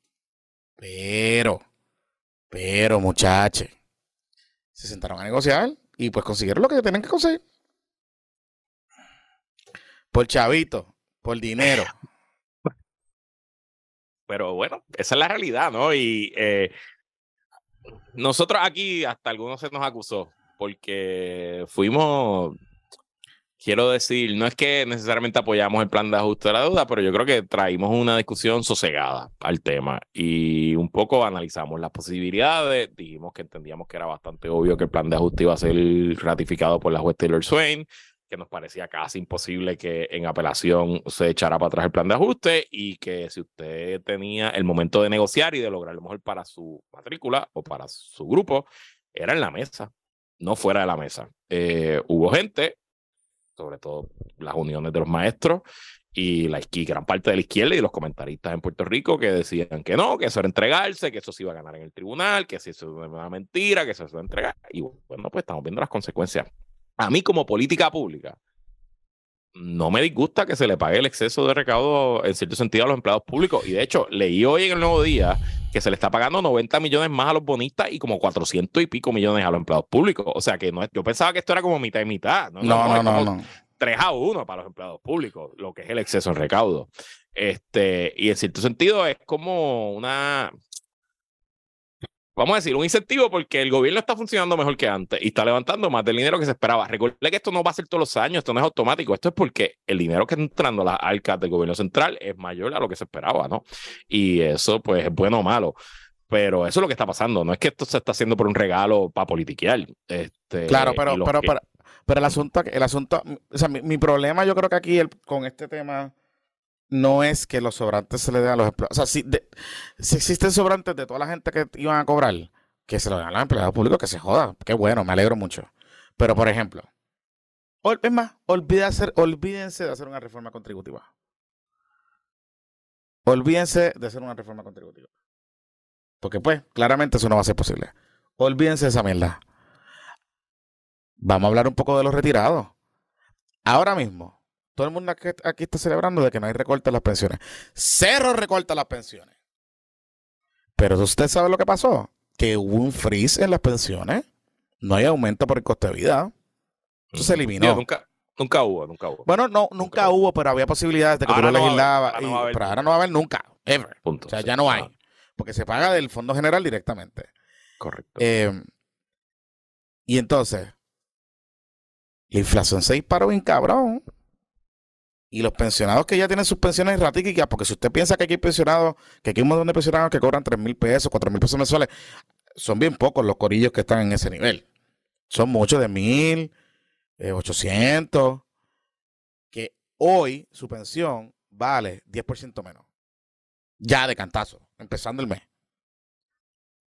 Pero, pero muchachos, se sentaron a negociar y pues consiguieron lo que tenían que conseguir. Por chavito, por dinero. Pero bueno, esa es la realidad, ¿no? Y eh, nosotros aquí, hasta algunos se nos acusó, porque fuimos, quiero decir, no es que necesariamente apoyamos el plan de ajuste de la deuda, pero yo creo que traímos una discusión sosegada al tema y un poco analizamos las posibilidades, dijimos que entendíamos que era bastante obvio que el plan de ajuste iba a ser ratificado por la juez Taylor Swain, que nos parecía casi imposible que en apelación se echara para atrás el plan de ajuste y que si usted tenía el momento de negociar y de lograr lo mejor para su matrícula o para su grupo, era en la mesa, no fuera de la mesa. Eh, hubo gente, sobre todo las uniones de los maestros y la gran parte de la izquierda y los comentaristas en Puerto Rico que decían que no, que eso era entregarse, que eso se iba a ganar en el tribunal, que si eso era una mentira, que eso se iba a entregar. Y bueno, pues estamos viendo las consecuencias a mí como política pública, no me disgusta que se le pague el exceso de recaudo en cierto sentido a los empleados públicos. Y de hecho, leí hoy en el nuevo día que se le está pagando 90 millones más a los bonistas y como 400 y pico millones a los empleados públicos. O sea que no es, yo pensaba que esto era como mitad y mitad. No, No, no, no. 3 a 1 para los empleados públicos, lo que es el exceso en recaudo. Este, y en cierto sentido es como una, vamos a decir, un incentivo porque el gobierno está funcionando mejor que antes y está levantando más del dinero que se esperaba. Recuerde que esto no va a ser todos los años, esto no es automático, esto es porque el dinero que está entrando a las arcas del gobierno central es mayor a lo que se esperaba, ¿no? Y eso, pues, es bueno o malo. Pero eso es lo que está pasando, no es que esto se está haciendo por un regalo para politiquear. Este, Claro, pero, pero, que- pero, pero el asunto, el asunto, o sea, mi, mi problema yo creo que aquí el- con este tema no es que los sobrantes se le den a los empleados. O sea, si, de- si existen sobrantes de toda la gente que iban a cobrar, que se lo den a los empleados públicos, que se joda. Qué bueno, me alegro mucho. Pero, por ejemplo, ol- es más, hacer- olvídense de hacer una reforma contributiva. Olvídense de hacer una reforma contributiva. Porque, pues, claramente eso no va a ser posible. Olvídense de esa mierda. Vamos a hablar un poco de los retirados. Ahora mismo, todo el mundo aquí, aquí está celebrando de que no hay recorte en las pensiones. Cero recorta las pensiones. Pero usted sabe lo que pasó. Que hubo un freeze en las pensiones. no hay aumento por el coste de vida. Eso se eliminó. Nunca, nunca hubo, nunca hubo. Bueno, no, nunca, hubo, pero había posibilidades de que Ahora tú lo no haber, legislabas. ahora no y- haber pero ahora no va a haber nunca, ever. Punto. O sea, Sí. ya no hay. Porque se paga del Fondo General directamente. correcto. Eh, y entonces, la inflación se disparó bien cabrón. Y los pensionados que ya tienen sus pensiones ratíquicas, porque si usted piensa que aquí hay pensionados, que aquí hay un montón de pensionados que cobran 3 mil pesos, 4 mil pesos mensuales, son bien pocos los corillos que están en ese nivel. Son muchos de mil, eh, 800, que hoy su pensión vale 10% menos. Ya de cantazo, empezando el mes.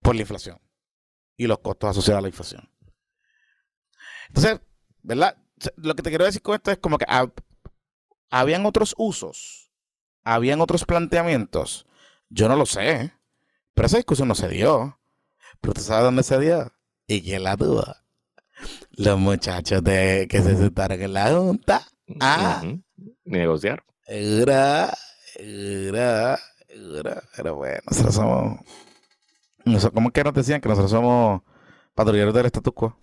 Por la inflación y los costos asociados a la inflación. Entonces, ¿verdad? Lo que te quiero decir con esto es como que hab- habían otros usos, habían otros planteamientos. Yo no lo sé, pero esa discusión no se dio. Pero tú sabes dónde se dio y quién la tuvo. Los muchachos de, que se sentaron en la junta. ah. Negociar. Era, era, era, pero bueno, nosotros somos. nosotros- ¿Cómo es que nos decían que nosotros somos patrulleros del status quo?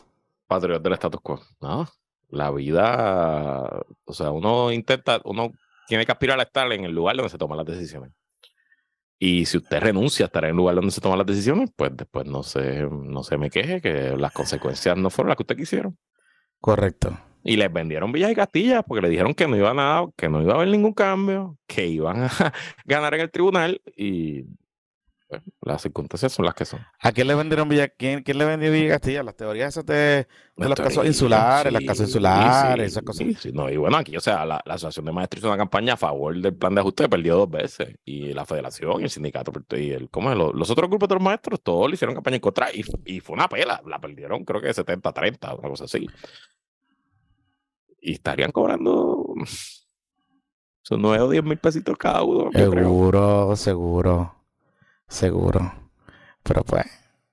Patriot del status quo. No, la vida, o sea, uno intenta, uno tiene que aspirar a estar en el lugar donde se toman las decisiones. Y si usted renuncia a estar en el lugar donde se toman las decisiones, pues después no se, no se me queje que las consecuencias no fueron las que usted quisieron. Correcto. Y les vendieron Villas y Castillas porque le dijeron que no iba a nada, que no iba a haber ningún cambio, que iban a ganar en el tribunal y pues, las circunstancias son las que son. ¿A quién le vendieron Villa? ¿Quién, quién le vendió Villa Castilla? Las teorías esas de, de los casos insulares, las sí, casas insulares, sí, esas cosas. sí, sí, no, y bueno, aquí, o sea, la, la Asociación de Maestros hizo una campaña a favor del plan de ajuste, perdió dos veces. Y la Federación, y el sindicato, y el, ¿cómo es? Los, los otros grupos de los maestros, todos le hicieron campaña en contra y, y fue una pela. La perdieron, creo que de 70 a 30, una cosa así. Y estarían cobrando son 9 o 10 mil pesitos cada uno. Seguro, seguro, seguro. Pero pues,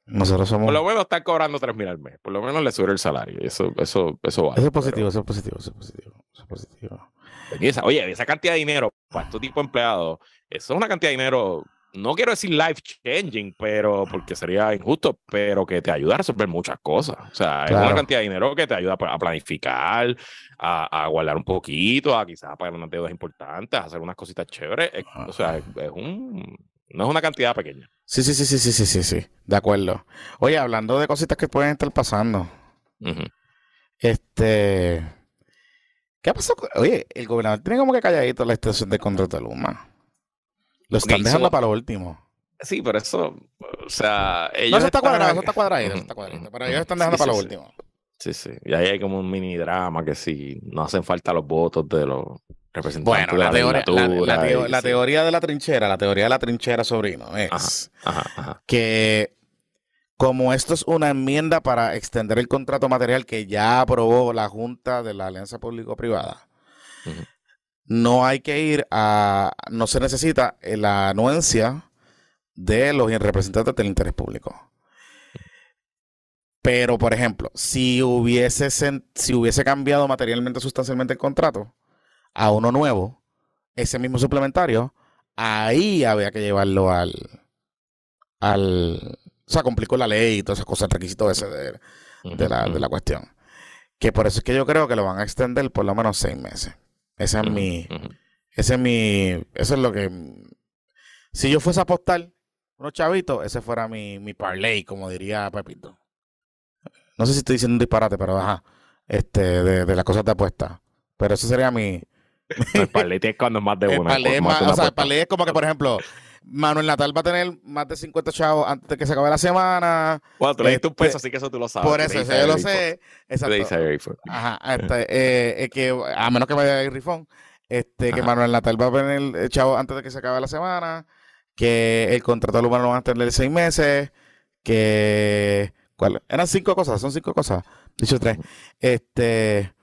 nosotros somos. Por lo menos están cobrando 3 mil al mes. Por lo menos le sube el salario. Eso, eso, eso vale. Eso es pero- positivo, eso es positivo, eso es positivo, eso es positivo. Esa- oye, esa cantidad de dinero para este tipo de empleados, eso es una cantidad de dinero, no quiero decir life changing, pero porque sería injusto, pero que te ayuda a resolver muchas cosas. O sea, es una cantidad de dinero que te ayuda a planificar, a, a guardar un poquito, a quizás pagar unas deudas importantes, a hacer unas cositas chéveres. Es- o sea, es, es un, no es una cantidad pequeña. Sí, sí, sí, sí, sí, sí, sí, sí. De acuerdo. Oye, hablando de cositas que pueden estar pasando. Este. ¿Qué pasó? con- Oye, el gobernador tiene como que calladito la extensión del contrato de Luma. Lo están dejando so- para lo último. Sí, pero eso, o sea, ellos No, eso está están- cuadrado, eso está cuadrado, eso está cuadradito. ujú, Pero ellos están dejando Sí, para sí, lo sí. último. Sí, sí. Y ahí hay como un mini drama que si no hacen falta los votos de los Bueno, de la, teoría, la, teo- teoría de la trinchera, la teoría de la trinchera, sobrino, es Ajá, ajá. que como esto es una enmienda para extender el contrato material que ya aprobó la Junta de la Alianza Público-Privada, no hay que ir a, no se necesita la anuencia de los representantes del interés público. Pero, por ejemplo, si hubiese, si hubiese cambiado materialmente sustancialmente el contrato a uno nuevo, ese mismo suplementario, ahí había que llevarlo al, al, o sea, complicó la ley y todas esas cosas, el requisito ese de, de la, de la cuestión. Que por eso es que yo creo que lo van a extender por lo menos seis meses. Ese es mi, ese es mi, eso es lo que, si yo fuese a apostar unos chavitos, ese fuera mi, mi parlay, como diría Pepito. No sé si estoy diciendo un disparate, pero ajá, este, de, de las cosas de apuesta. Pero eso sería mi, El parlay es cuando es más de el una. es más o sea, el parlay es como que, por ejemplo, Manuel Natal va a tener más de 50 chavos antes de que se acabe la semana. Bueno, tú le diste un este, peso, así que eso tú lo sabes. Por eso, eso yo lo sé. Exacto. Ajá, este, eh, que a menos que vaya el rifón, este, que. Manuel Natal va a tener el chavo antes de que se acabe la semana, que el contrato del humano lo van a tener seis meses, que ¿cuál? eran cinco cosas, son cinco cosas, dicho tres, este,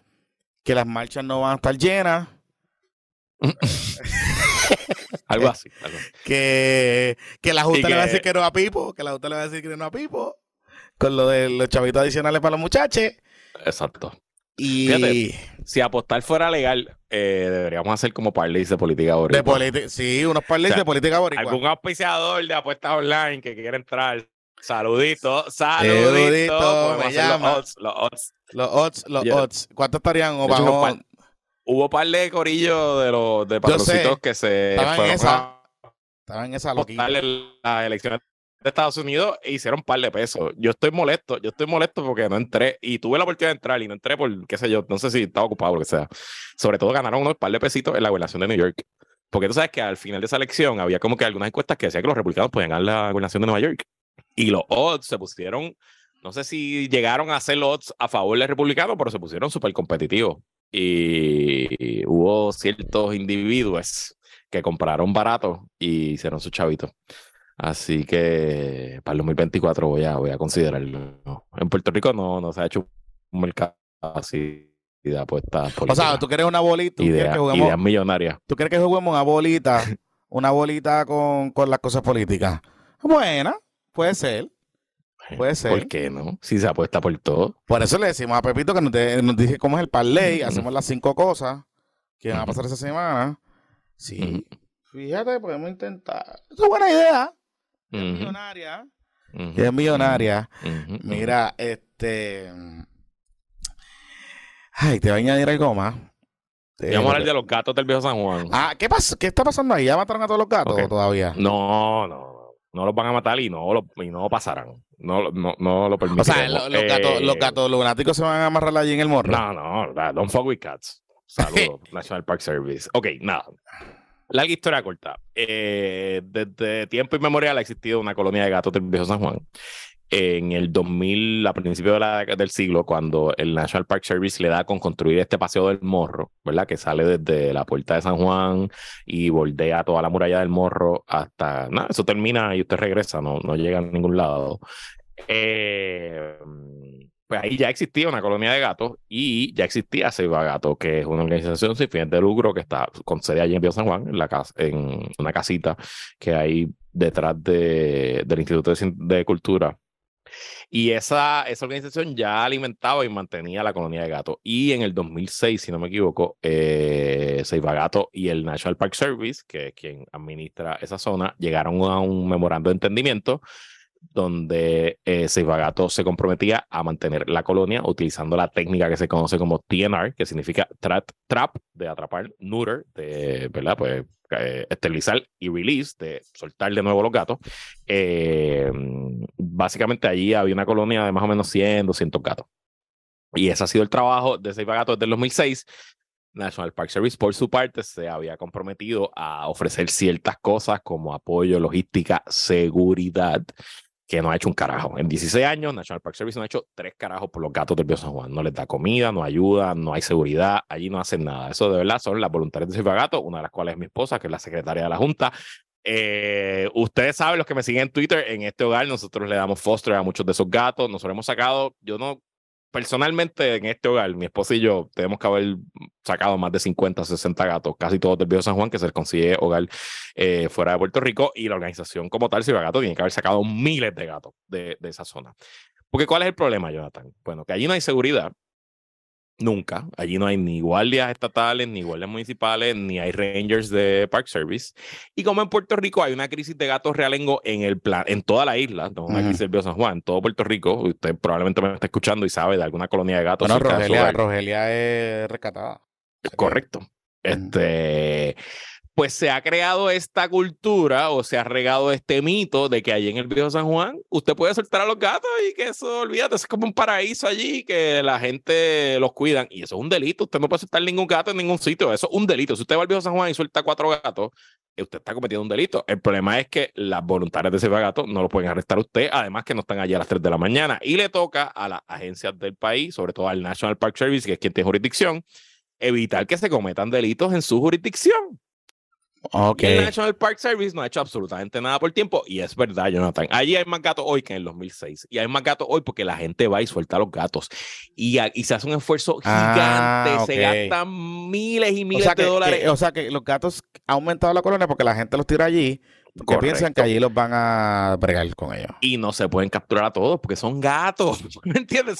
que las marchas no van a estar llenas, Algo así. algo que, que la Junta le va a decir que no a Pipo, que la Junta le va a decir que no a Pipo, con lo de los chavitos adicionales para los muchachos, Exacto. y Fíjate, Si apostar fuera legal, eh, deberíamos hacer como parlays de política boricua. sí, unos parlays O sea, de política boricua. Algún auspiciador de apuestas online que quiera entrar Saludito, saludito. Saludito, me Podemos hacer llama. Los odds, los odds. Los odds, los odds. ¿Cuánto estarían o hubo, par, de corillos de los de patroncitos que se Estaban en fueron esa. Estaban en esa loquita. en las elecciones de Estados Unidos e hicieron par de pesos. Yo estoy molesto, yo estoy molesto porque no entré y tuve la oportunidad de entrar y no entré por, qué sé yo, no sé si estaba ocupado o lo que sea. Sobre todo ganaron unos par de pesitos en la gobernación de New York. Porque tú sabes que al final de esa elección había como que algunas encuestas que decían que los republicanos podían ganar la gobernación de Nueva York. Y los odds se pusieron, no sé si llegaron a hacer los odds a favor del republicano, pero se pusieron súper competitivos. Y hubo ciertos individuos que compraron barato y hicieron su chavito. Así que para el 2024 voy a, voy a considerarlo. En Puerto Rico no, no se ha hecho un mercado así de apuestas O sea, tú quieres una bolita, ideas, que juguemos, ideas millonarias. tú quieres que juguemos una bolita, una bolita con, con las cosas políticas. Buena, puede ser, puede ser. ¿Por qué no? Si se apuesta por todo. Por eso le decimos a Pepito que nos, de- nos dije cómo es el parlay, hacemos las cinco cosas que van a pasar esa semana. Sí, fíjate, podemos intentar. Es una buena idea. Es millonaria. Es millonaria. Mira, este. Ay, te voy a añadir algo más. Vamos a hablar de los gatos del viejo San Juan. Ah, ¿qué pasa? ¿Qué está pasando ahí? ¿Ya mataron a todos los gatos todavía? No, no, no los van a matar y no lo, y no pasarán. No, no, no lo O permitiremos. sea, lo- los, gatos, los Eh, gatos lunáticos se van a amarrar allí en el morro. No, no, no, don't fuck with cats. Saludos, National Park Service. Ok, nada. Larga historia corta. Eh, desde tiempo inmemorial ha existido una colonia de gatos del viejo San Juan. En el 2000, a principios del siglo, cuando el National Park Service le da con construir este paseo del morro, ¿verdad? Que sale desde la puerta de San Juan y bordea toda la muralla del morro hasta. Nada, eso termina y usted regresa, no, no llega a ningún lado. Eh, pues ahí ya existía una colonia de gatos y ya existía Seiba Gato, que es una organización sin fines de lucro que está con sede allí en Viejo San Juan, en, la casa, en una casita que hay detrás de, del Instituto de Cultura. Y esa, esa organización ya alimentaba y mantenía la colonia de gatos. Y en el 2006, si no me equivoco, eh, Seiba y el National Park Service, que es quien administra esa zona, llegaron a un memorando de entendimiento donde eh, Seiba Gato se comprometía a mantener la colonia utilizando la técnica que se conoce como TNR, que significa trap, trap de atrapar, neuter, de, ¿verdad? Pues eh, esterilizar y release, de soltar de nuevo los gatos. Eh, básicamente allí había una colonia de más o menos 100, 200 gatos. Y ese ha sido el trabajo de Seiba Gato desde el 2006. National Park Service, por su parte, se había comprometido a ofrecer ciertas cosas como apoyo, logística, seguridad, que no ha hecho un carajo. En 16 años, National Park Service no ha hecho tres carajos por los gatos del Viejo San Juan. No les da comida, no ayuda, no hay seguridad, allí no hacen nada. Eso de verdad son las voluntarias de Gato, una de las cuales es mi esposa, que es la secretaria de la Junta. Eh, ustedes saben, los que me siguen en Twitter, en este hogar nosotros le damos foster a muchos de esos gatos. Nosotros hemos sacado, yo no, personalmente en este hogar, mi esposa y yo tenemos que haber sacado más de 50, 60 gatos, casi todos del Viejo San Juan, que se consigue hogar eh, fuera de Puerto Rico, y la organización como tal, Silva Gato, tiene que haber sacado miles de gatos de, de esa zona. Porque ¿cuál es el problema, Jonathan? Bueno, que allí no hay seguridad. Nunca. Allí no hay ni guardias estatales, ni guardias municipales, ni hay rangers de Park Service. Y como en Puerto Rico hay una crisis de gatos realengo en el plan, en toda la isla, no crisis Viejo San Juan, en todo Puerto Rico, usted probablemente me está escuchando y sabe de alguna colonia de gatos. Bueno, Rogelia. Rogelia es rescatada. Correcto. Este, pues se ha creado esta cultura o se ha regado este mito de que allí en el viejo San Juan usted puede soltar a los gatos y que eso, olvídate, es como un paraíso allí que la gente los cuidan y eso es un delito. Usted no puede soltar ningún gato en ningún sitio. Eso es un delito. Si usted va al viejo San Juan y suelta cuatro gatos, eh, usted está cometiendo un delito. El problema es que las voluntarias de ese gato no lo pueden arrestar a usted, además que no están allí a las 3 de la mañana y le toca a las agencias del país, sobre todo al National Park Service, que es quien tiene jurisdicción, evitar que se cometan delitos en su jurisdicción. Ok. Y el National Park Service no ha hecho absolutamente nada por tiempo. Y es verdad, Jonathan. Allí hay más gatos hoy que en el 2006. Y hay más gatos hoy porque la gente va y suelta a los gatos. Y, y se hace un esfuerzo Ah, gigante. Se ok. gastan miles y O miles sea, de que, dólares. que- o sea que los gatos ha aumentado la colonia porque la gente los tira allí, que piensan que allí los van a bregar con ellos. Y no se pueden capturar a todos porque son gatos. ¿Me entiendes?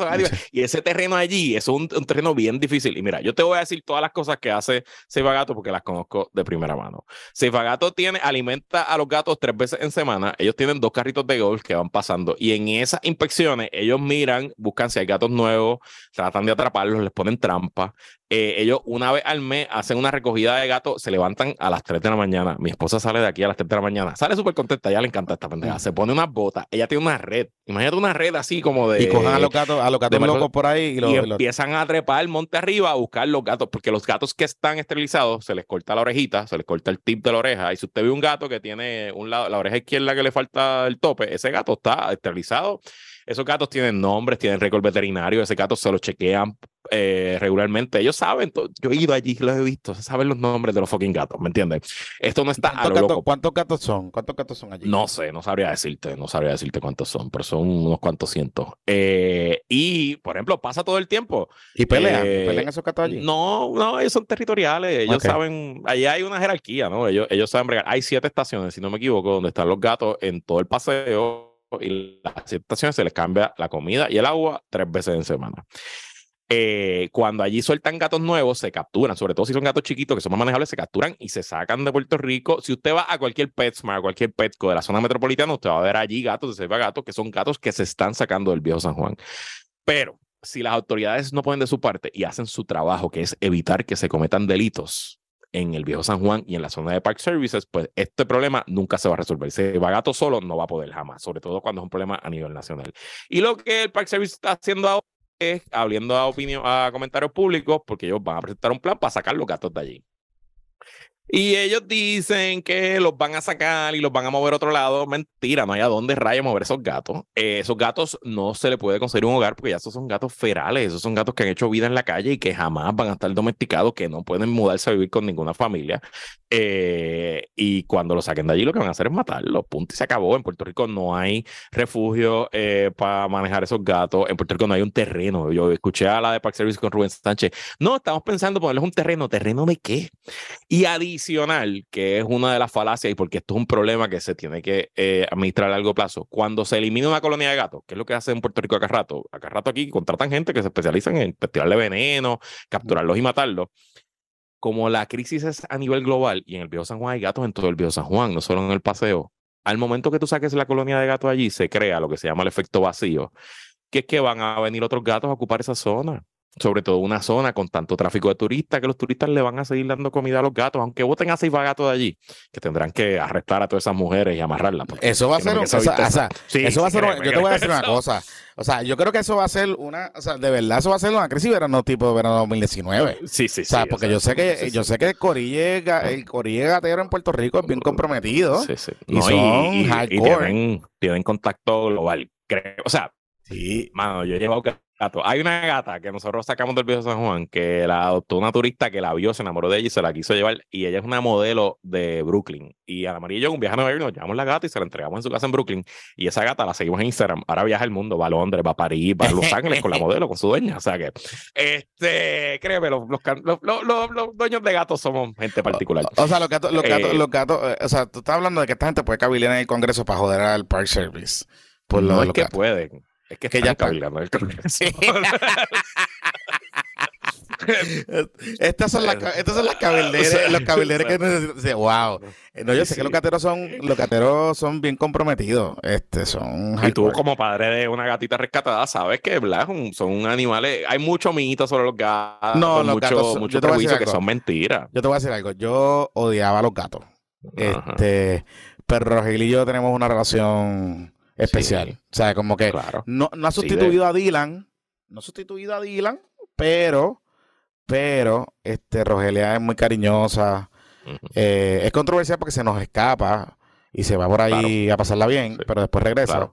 Y ese terreno allí es un, terreno bien difícil. Y mira, yo te voy a decir todas las cosas que hace Seifa Gato porque las conozco de primera mano. Seifa Gato tiene, alimenta a los gatos tres veces en semana. Ellos tienen dos carritos de golf que van pasando. Y en esas inspecciones, ellos miran, buscan si hay gatos nuevos, tratan de atraparlos, les ponen trampa. Eh, ellos una vez al mes hacen una recogida de gatos, se levantan a las 3 de la mañana. Mi esposa sale de aquí a las 3 de la mañana, sale súper contenta, ya le encanta esta pendeja. Se pone unas botas, ella tiene una red. Imagínate una red así como de. Y cojan a los gatos, a los gatos locos por ahí y, empiezan a trepar el monte arriba a buscar los gatos, porque los gatos que están esterilizados se les corta la orejita, se les corta el tip de la oreja. Y si usted ve un gato que tiene un lado, la oreja izquierda que le falta el tope, ese gato está esterilizado esos gatos tienen nombres, tienen récord veterinario, ese gato se lo chequean eh, regularmente. Ellos saben, yo he ido allí, los he visto, saben los nombres de los fucking gatos, ¿me entiendes? Esto no está a lo loco. ¿Cuántos gatos son? ¿Cuántos gatos son allí? No sé, no sabría decirte, no sabría decirte cuántos son, pero son unos cuantos cientos. Eh, y, por ejemplo, pasa todo el tiempo. ¿Y pelean? Eh, ¿Pelean esos gatos allí? No, no, ellos son territoriales, ellos saben, allí hay una jerarquía, ¿no? Ellos, ellos saben bregar. Hay siete estaciones, si no me equivoco, donde están los gatos en todo el paseo y las situaciones se les cambia la comida y el agua tres veces en semana. Eh, cuando allí sueltan gatos nuevos, se capturan, sobre todo si son gatos chiquitos que son más manejables, se capturan y se sacan de Puerto Rico. Si usted va a cualquier PetSmart, a cualquier Petco de la zona metropolitana, usted va a ver allí gatos de Selva Gatos que son gatos que se están sacando del viejo San Juan. Pero si las autoridades no ponen de su parte y hacen su trabajo, que es evitar que se cometan delitos, en el viejo San Juan y en la zona de Park Services, pues este problema nunca se va a resolver. Se va gato solo, no va a poder jamás, sobre todo cuando es un problema a nivel nacional. Y lo que el Park Service está haciendo ahora es abriendo a opinión, a comentarios públicos, porque ellos van a presentar un plan para sacar los gatos de allí. Y ellos dicen que los van a sacar y los van a mover a otro lado. Mentira, no hay a dónde raya mover esos gatos. Eh, esos gatos no se le puede conseguir un hogar porque ya esos son gatos ferales. Esos son gatos que han hecho vida en la calle y que jamás van a estar domesticados, que no pueden mudarse a vivir con ninguna familia. Eh, y cuando los saquen de allí, lo que van a hacer es matarlos. Punto y se acabó. En Puerto Rico no hay refugio eh, para manejar esos gatos. En Puerto Rico no hay un terreno. Yo escuché a la de Park Service con Rubén Sánchez. No, estamos pensando ponerles un terreno. ¿Terreno de qué? Y adicional adicional, que es una de las falacias y porque esto es un problema que se tiene que eh, administrar a largo plazo, cuando se elimina una colonia de gatos, que es lo que hace en Puerto Rico acá rato, acá rato aquí contratan gente que se especializan en tirarle veneno, capturarlos y matarlos. Como la crisis es a nivel global y en el Viejo San Juan hay gatos en todo el Viejo San Juan, no solo en el paseo, al momento que tú saques la colonia de gatos allí, se crea lo que se llama el efecto vacío, que es que van a venir otros gatos a ocupar esa zona sobre todo una zona con tanto tráfico de turistas que los turistas le van a seguir dando comida a los gatos, aunque voten a seis gatos de allí, que tendrán que arrestar a todas esas mujeres y amarrarlas. Eso va a ser, o sea, eso va a ser, yo te voy a decir una cosa, o sea, yo creo que eso va a ser una, o sea, de verdad eso va a ser una crisis verano tipo verano 2019. Sí, sí, sí. O sea, porque yo sé que, yo sé que el corille, el corille gatero en Puerto Rico es bien comprometido. Sí, sí. Y son hardcore. tienen, contacto global. Creo, o sea, Sí, mano, yo he llevado hay una gata que nosotros sacamos del viejo San Juan que la adoptó una turista que la vio, se enamoró de ella y se la quiso llevar. Y ella es una modelo de Brooklyn. Y a la María un viaje a Nueva York, nos llevamos la gata y se la entregamos en su casa en Brooklyn. Y esa gata la seguimos en Instagram. Ahora viaja el mundo, va a Londres, va a París, va a Los Ángeles con la modelo, con su dueña. O sea que, este, créeme, los, los, dueños de gatos somos gente particular. O, sea, los gatos, los gatos, eh, los gatos, eh, o sea, tú estás hablando de que esta gente puede cabilar en el Congreso para joder al Park Service. Pues no es que pueden es que, que ya está el estas son las estas son las cabilderas, los cabilderos que necesitan. Wow. No, yo sé que los cateros son los cateros son bien comprometidos. Este son Y tú como padre de una gatita rescatada sabes que son animales, hay mucho mito sobre los gatos, no, los mucho, gatos, mucho prejuicio que son mentiras. Yo te voy a decir algo, yo odiaba a los gatos. Este, pero Rogel y yo tenemos una relación especial. O sea, como que no, ha sustituido a Dylan, no ha sustituido a Dylan, pero, pero, este, Rogelia es muy cariñosa. Eh, es controversial porque se nos escapa y se va por ahí a pasarla bien, pero después regresa.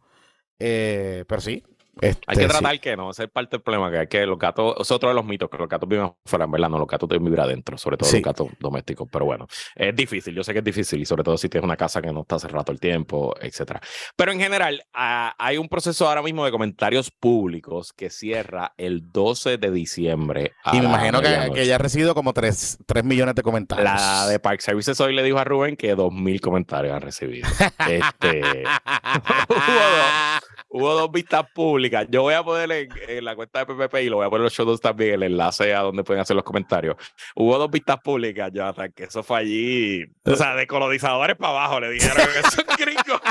Eh, pero sí, Hay que Este, sí. tratar que no, ese es parte del problema, que hay que los gatos, es otro de los mitos, que los gatos viven afuera, en verdad, no, los gatos deben vivir adentro, sobre todo Sí. los gatos domésticos, pero bueno, es difícil, yo sé que es difícil, y sobre todo si tienes una casa que no está todo el tiempo, etcétera. Pero en general, ah, hay un proceso ahora mismo de comentarios públicos que cierra el 12 de diciembre. a Y me imagino que, que ya ha recibido como 3, millones de comentarios. La de Park Services hoy le dijo a Rubén que 2.000 comentarios han recibido. este, hubo, hubo dos vistas públicas. Yo voy a poner en, en la cuenta de PPP y lo voy a poner en los show notes también el enlace a donde pueden hacer los comentarios. Hubo dos vistas públicas, Jonathan, que eso fue allí. O sea, de colonizadores para abajo le dijeron que esos gringos.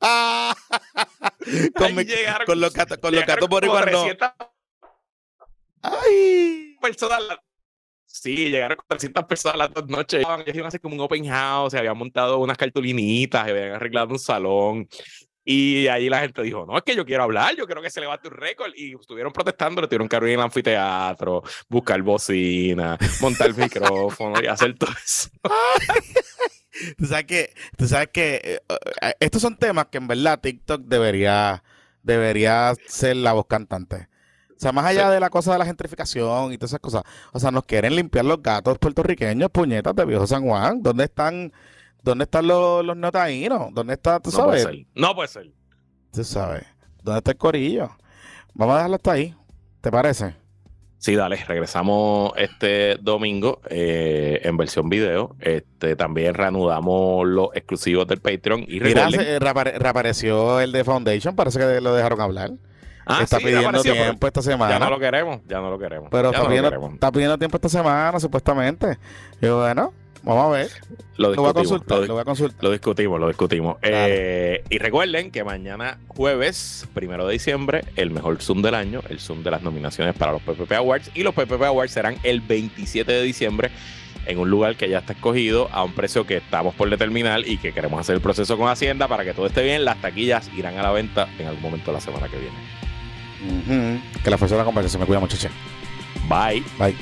Ah, con, ahí mi- llegaron- con los gatos, con los gatos boricuas no. 300 Ay. personas. Sí, llegaron con 300 personas las dos noches. Ellos iban a hacer como un open house, se habían montado unas cartulinitas, se habían arreglado un salón. Y ahí la gente dijo, no, es que yo quiero hablar, yo quiero que se levante un récord. Y estuvieron protestando, le tuvieron que abrir el anfiteatro, buscar bocina, montar el micrófono y hacer todo eso. Tú sabes que, tú sabes que eh, eh, estos son temas que en verdad TikTok debería, debería ser la voz cantante. O sea, más allá Sí. de la cosa de la gentrificación y todas esas cosas. O sea, nos quieren limpiar los gatos puertorriqueños, puñetas de viejo San Juan. ¿Dónde están, dónde están los, los notaínos? ¿Dónde está, tú No puede sabes? ser. No puede ser. Tú sabes. ¿Dónde está el corillo? Vamos a dejarlo hasta ahí. ¿Te parece? Sí, dale, regresamos este domingo eh, en versión video. Este, también reanudamos los exclusivos del Patreon. Y Mira, se- reapare- reapareció el de Foundation. Parece que lo dejaron hablar. Ah, está sí, pidiendo tiempo esta semana. Ya no lo queremos, ya no lo queremos. Pero está no pidiendo, queremos. está pidiendo tiempo esta semana, supuestamente. Y bueno, vamos a ver. Lo Lo voy a consultar, lo, lo voy a consultar. lo discutimos, lo discutimos. Eh, y recuerden que mañana jueves, primero de diciembre, el mejor Zoom del año, el Zoom de las nominaciones para los PPP Awards. Y los PPP Awards serán el 27 de diciembre en un lugar que ya está escogido a un precio que estamos por determinar y que queremos hacer el proceso con Hacienda para que todo esté bien. Las taquillas irán a la venta en algún momento de la semana que viene. Que la fuerza de la conversación me cuida, muchachos. Bye. Bye.